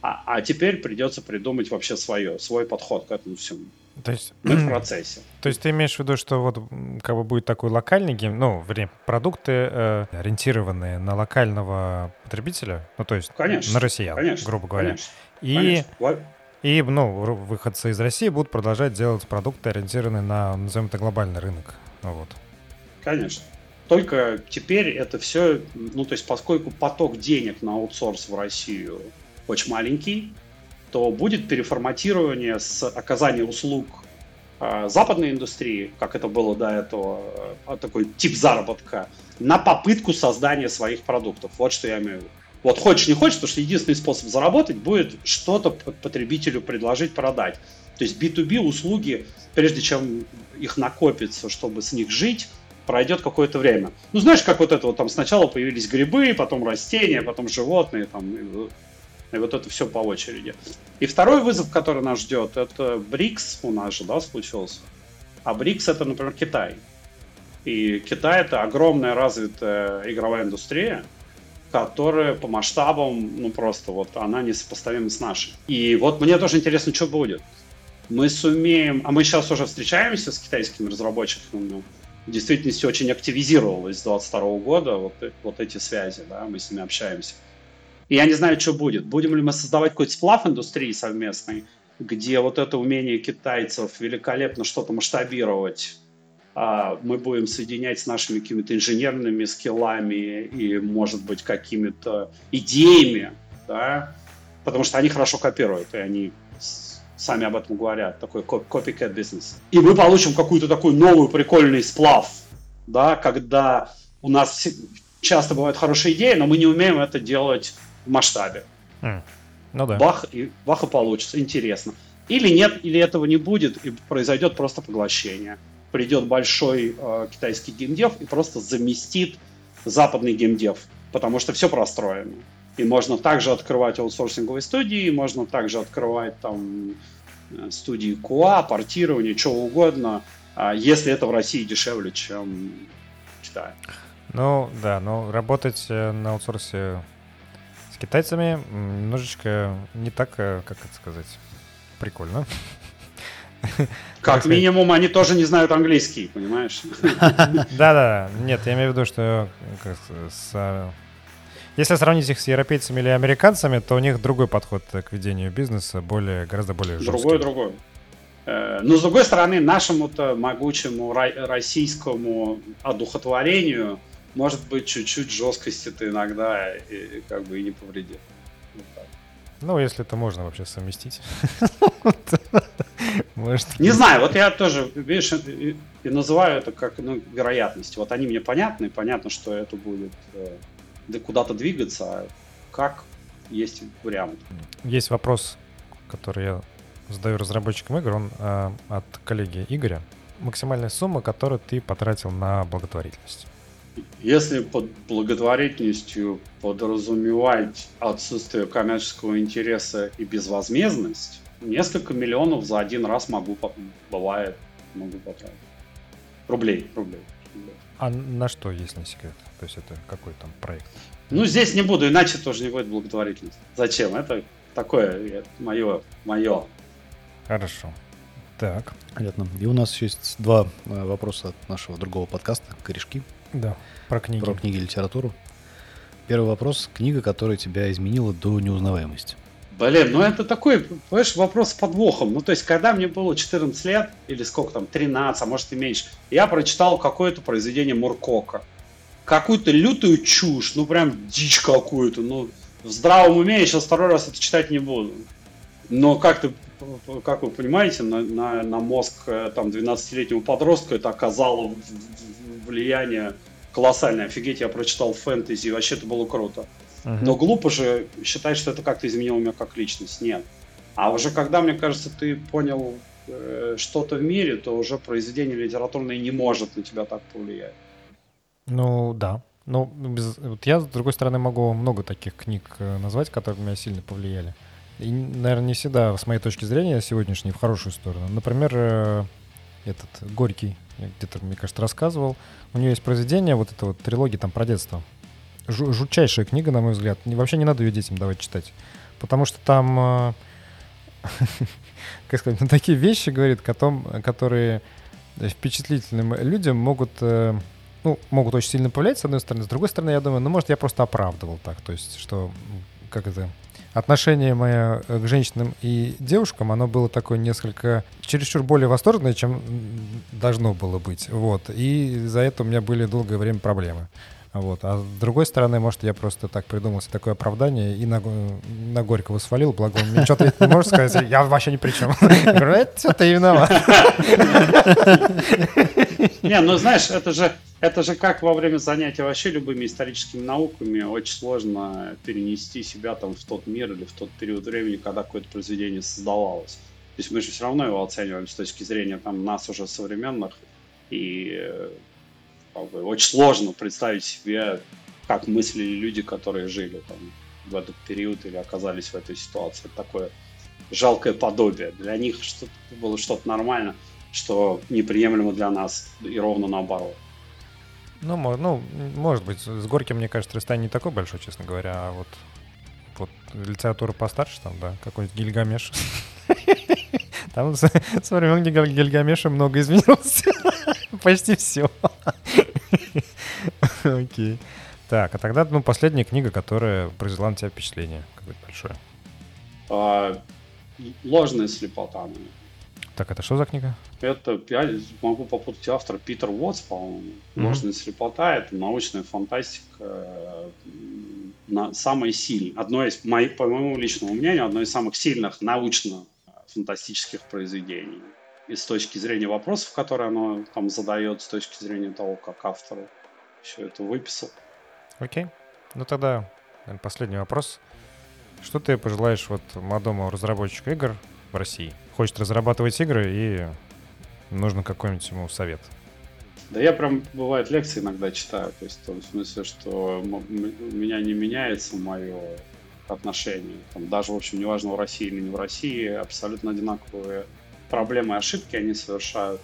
А, а теперь придется придумать вообще свое, свой подход к этому всему. То есть, Мы в процессе. То есть ты имеешь в виду, что вот как бы будет такой локальный гейм, ну, время, продукты э, ориентированные на локального потребителя, ну, то есть конечно, на россиян, конечно, грубо говоря. Конечно, и, конечно. и, ну, выходцы из России будут продолжать делать продукты, ориентированные на, назовем это, глобальный рынок. Ну, вот. Конечно. Только теперь это все, ну, то есть поскольку поток денег на аутсорс в Россию очень маленький, то будет переформатирование с оказания услуг э, западной индустрии, как это было до этого, э, такой тип заработка, на попытку создания своих продуктов. Вот что я имею в виду. Вот хочешь, не хочешь, потому что единственный способ заработать будет что-то потребителю предложить, продать. То есть B2B услуги, прежде чем их накопится, чтобы с них жить, пройдет какое-то время. Ну, знаешь, как вот это вот там сначала появились грибы, потом растения, потом животные, там, и вот это все по очереди. И второй вызов, который нас ждет, это БРИКС у нас же, да, случился. А БРИКС это, например, Китай. И Китай это огромная развитая игровая индустрия, которая по масштабам, ну просто вот она несопоставима с нашей. И вот мне тоже интересно, что будет. Мы сумеем, а мы сейчас уже встречаемся с китайскими разработчиками, ну, в действительности очень активизировалось с 2022 года вот, вот эти связи, да, мы с ними общаемся. И я не знаю, что будет. Будем ли мы создавать какой-то сплав индустрии совместный, где вот это умение китайцев великолепно что-то масштабировать, а мы будем соединять с нашими какими-то инженерными скиллами и, может быть, какими-то идеями, да, потому что они хорошо копируют, и они сами об этом говорят, такой copycat бизнес. И мы получим какую-то такую новую прикольный сплав, да, когда у нас часто бывают хорошие идеи, но мы не умеем это делать в масштабе. Mm. Ну да. Бах и, бах и получится, интересно. Или нет, или этого не будет, и произойдет просто поглощение. Придет большой э, китайский геймдев и просто заместит западный геймдев, потому что все простроено. И можно также открывать аутсорсинговые студии, можно также открывать там э, студии QA, портирование, чего угодно, э, если это в России дешевле, чем в Китае. Ну да, но работать э, на аутсорсе китайцами немножечко не так, э, как это сказать, прикольно. Как минимум, они тоже не знают английский, понимаешь? Да-да, нет, я имею в виду, что с, если сравнить их с европейцами или американцами, то у них другой подход к ведению бизнеса, более, гораздо более жесткий. Другой, другой. Э, но, с другой стороны, нашему-то могучему российскому одухотворению, может быть, чуть-чуть жесткости-то иногда и, как бы и не повредит. Ну, если это можно вообще совместить. Может. Не знаю, вот я тоже, видишь, и, и называю это как ну, вероятность. Вот они мне понятны, понятно, что это будет э, куда-то двигаться, а как есть вариант. Есть вопрос, который я задаю разработчикам игр, он э, от коллеги Игоря. Максимальная сумма, которую ты потратил на благотворительность. Если под благотворительностью подразумевать отсутствие коммерческого интереса и безвозмездность, несколько миллионов за один раз могу, бывает, могу потратить. Рублей, рублей. А на что, если не секрет? То есть это какой там проект? Ну, здесь не буду, иначе тоже не будет благотворительности. Зачем? Это такое мое, мое. Хорошо. Так. Понятно. И у нас еще есть два э, вопроса от нашего другого подкаста «Корешки». Да, про книги. Про книги и литературу. Первый вопрос. Книга, которая тебя изменила до неузнаваемости. Блин, ну это такой, понимаешь, вопрос с подвохом. Ну, то есть, когда мне было 14 лет, или сколько там, 13, а может и меньше, я прочитал какое-то произведение Муркока. Какую-то лютую чушь, ну прям дичь какую-то. Ну, в здравом уме я сейчас второй раз это читать не буду. Но как-то, как вы понимаете, на, на, на мозг э, там 12-летнего подростка это оказало влияние колоссальное. Офигеть, я прочитал фэнтези, вообще это было круто. Но глупо же считать, что это как-то изменило меня как личность. Нет. А уже когда, мне кажется, ты понял э, что-то в мире, то уже произведение литературное не может на тебя так повлиять. Ну да. Ну, без, вот я, с другой стороны, могу много таких книг э, назвать, которые меня сильно повлияли. И, наверное, не всегда, с моей точки зрения, сегодняшней, в хорошую сторону. Например, э, этот Горький, где-то, мне кажется, рассказывал. У него есть произведение, вот это вот трилогия там про детство жутчайшая книга, на мой взгляд. Вообще не надо ее детям давать читать. Потому что там, э, как сказать, ну, такие вещи говорит, которые впечатлительным людям могут, э, ну, могут очень сильно повлиять, с одной стороны. С другой стороны, я думаю, ну, может, я просто оправдывал так. То есть, что, как это, отношение мое к женщинам и девушкам, оно было такое несколько чересчур более восторженное, чем должно было быть. Вот. И за это у меня были долгое время проблемы. Вот. А с другой стороны, может, я просто так придумал себе такое оправдание и на, на Горького свалил, благо он мне что-то не может сказать, я вообще ни при чем. Я говорю, это ты виноват. Не, ну знаешь, это же, это же как во время занятия вообще любыми историческими науками очень сложно перенести себя там в тот мир или в тот период времени, когда какое-то произведение создавалось. То есть мы же все равно его оцениваем с точки зрения там нас уже современных и как бы, очень сложно представить себе, как мыслили люди, которые жили там в этот период или оказались в этой ситуации. Это такое жалкое подобие. Для них что было что-то нормально, что неприемлемо для нас, и ровно наоборот. Ну, ну, может быть, с Горьким, мне кажется, расстояние не такой большой, честно говоря, а вот, вот литература постарше, там, да, какой-нибудь Гильгамеш. Там со времен Гильгамеша много изменилось. Почти все. Окей. Так, а тогда, ну, последняя книга, которая произвела на тебя впечатление какое-то большое. А, ложная слепота. Так, это что за книга? Это, я могу попутать автор Питер Уотс, по-моему. Mm-hmm. Слепота — это научная фантастика, э, на, самая сильная. Одно из, мои, по моему личному мнению, одно из самых сильных научно-фантастических произведений и с точки зрения вопросов, которые оно там задает, с точки зрения того, как автор все это выписал. Окей. Ну тогда последний вопрос. Что ты пожелаешь вот молодому разработчику игр в России? Хочет разрабатывать игры и нужно какой-нибудь ему совет. Да я прям, бывает, лекции иногда читаю, то есть в том смысле, что у меня не меняется мое отношение. Там, даже, в общем, неважно, в России или не в России, абсолютно одинаковые проблемы и ошибки они совершают.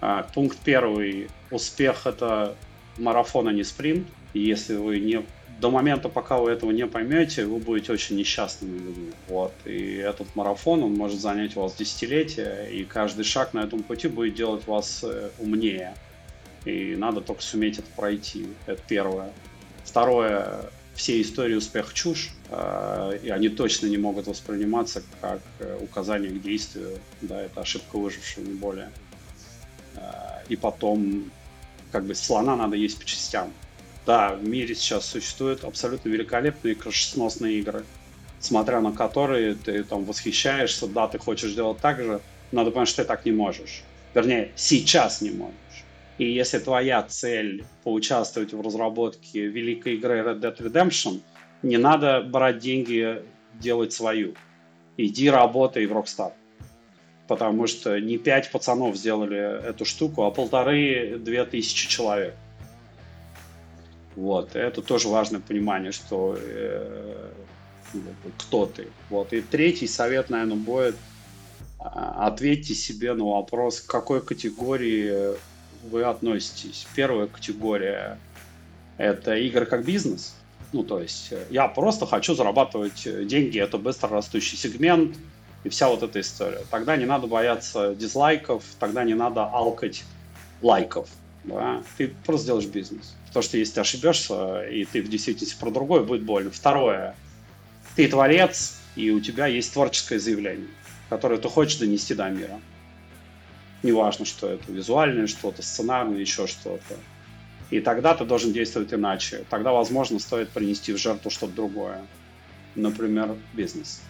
А, пункт первый. Успех — это марафон, а не спринт. И если вы не до момента, пока вы этого не поймете, вы будете очень несчастными людьми. Вот. И этот марафон, он может занять у вас десятилетия, и каждый шаг на этом пути будет делать вас э, умнее. И надо только суметь это пройти. Это первое. Второе, все истории успех чушь, э, и они точно не могут восприниматься как э, указание к действию. Да, это ошибка выжившего, не более. И потом, как бы слона надо есть по частям да, в мире сейчас существуют абсолютно великолепные крышесносные игры, смотря на которые ты там восхищаешься, да, ты хочешь делать так же, надо понять, что ты так не можешь. Вернее, сейчас не можешь. И если твоя цель поучаствовать в разработке великой игры Red Dead Redemption, не надо брать деньги, делать свою. Иди работай в Rockstar. Потому что не пять пацанов сделали эту штуку, а полторы-две тысячи человек. Вот, это тоже важное понимание, что э, кто ты. Вот. И третий совет, наверное, будет а, ответьте себе на вопрос, к какой категории вы относитесь. Первая категория – это игры как бизнес. Ну, то есть э, я просто хочу зарабатывать деньги, это быстро растущий сегмент и вся вот эта история. Тогда не надо бояться дизлайков, тогда не надо алкать лайков. Да? Ты просто делаешь бизнес. Потому что если ты ошибешься, и ты в действительности про другое, будет больно. Второе. Ты творец, и у тебя есть творческое заявление, которое ты хочешь донести до мира. Неважно, что это визуальное что-то, сценарное, еще что-то. И тогда ты должен действовать иначе. Тогда, возможно, стоит принести в жертву что-то другое. Например, бизнес.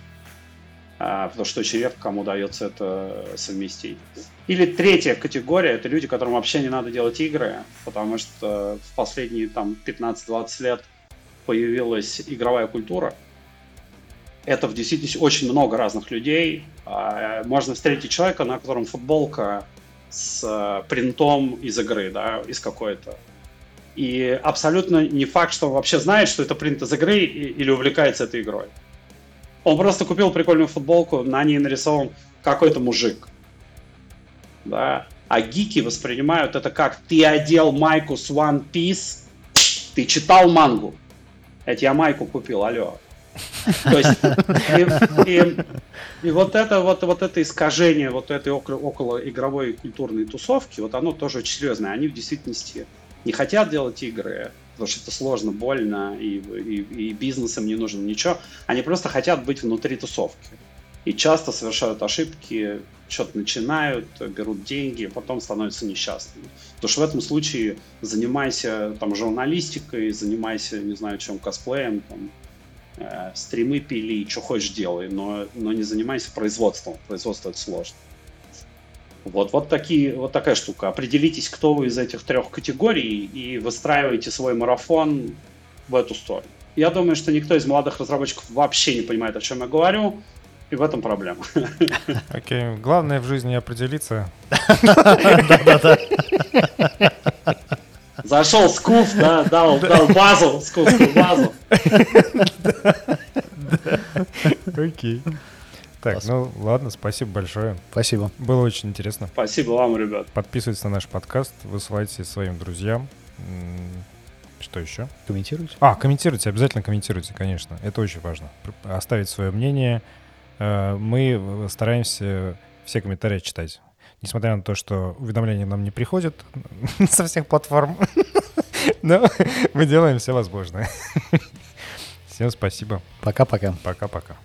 А, потому что очень редко кому удается это совместить. Или третья категория – это люди, которым вообще не надо делать игры, потому что в последние там 15-20 лет появилась игровая культура. Это в действительности очень много разных людей. А, можно встретить человека, на котором футболка с э, принтом из игры, да, из какой-то. И абсолютно не факт, что он вообще знает, что это принт из игры или увлекается этой игрой. Он просто купил прикольную футболку, на ней нарисован какой-то мужик. Да. А гики воспринимают это как ты одел майку с One Piece, ты читал мангу. Я майку купил, алло. То есть, и, и, и вот это вот, вот это искажение вот этой около, около игровой культурной тусовки, вот оно тоже очень серьезное. Они в действительности не хотят делать игры, потому что это сложно, больно, и, и, и бизнесам не нужно ничего. Они просто хотят быть внутри тусовки. И часто совершают ошибки, что-то начинают, берут деньги, потом становятся несчастными. Потому что в этом случае занимайся там журналистикой, занимайся, не знаю, чем, косплеем, там, э, стримы пили, что хочешь делай, но, но не занимайся производством. Производство это сложно. Вот, вот, такие, вот такая штука. Определитесь, кто вы из этих трех категорий и выстраивайте свой марафон в эту сторону. Я думаю, что никто из молодых разработчиков вообще не понимает, о чем я говорю, и в этом проблема. Окей, okay. главное в жизни определиться. Зашел скуф, да, дал, дал базу, скуфскую базу. Окей. Так, Класс. ну ладно, спасибо большое. Спасибо. Было очень интересно. Спасибо вам, ребят. Подписывайтесь на наш подкаст, высылайте своим друзьям. Что еще? Комментируйте. А, комментируйте, обязательно комментируйте, конечно. Это очень важно. Оставить свое мнение. Э, мы стараемся все комментарии читать. Несмотря на то, что уведомления нам не приходят со всех платформ. Но мы делаем все возможное. Всем спасибо. Пока-пока. Пока-пока.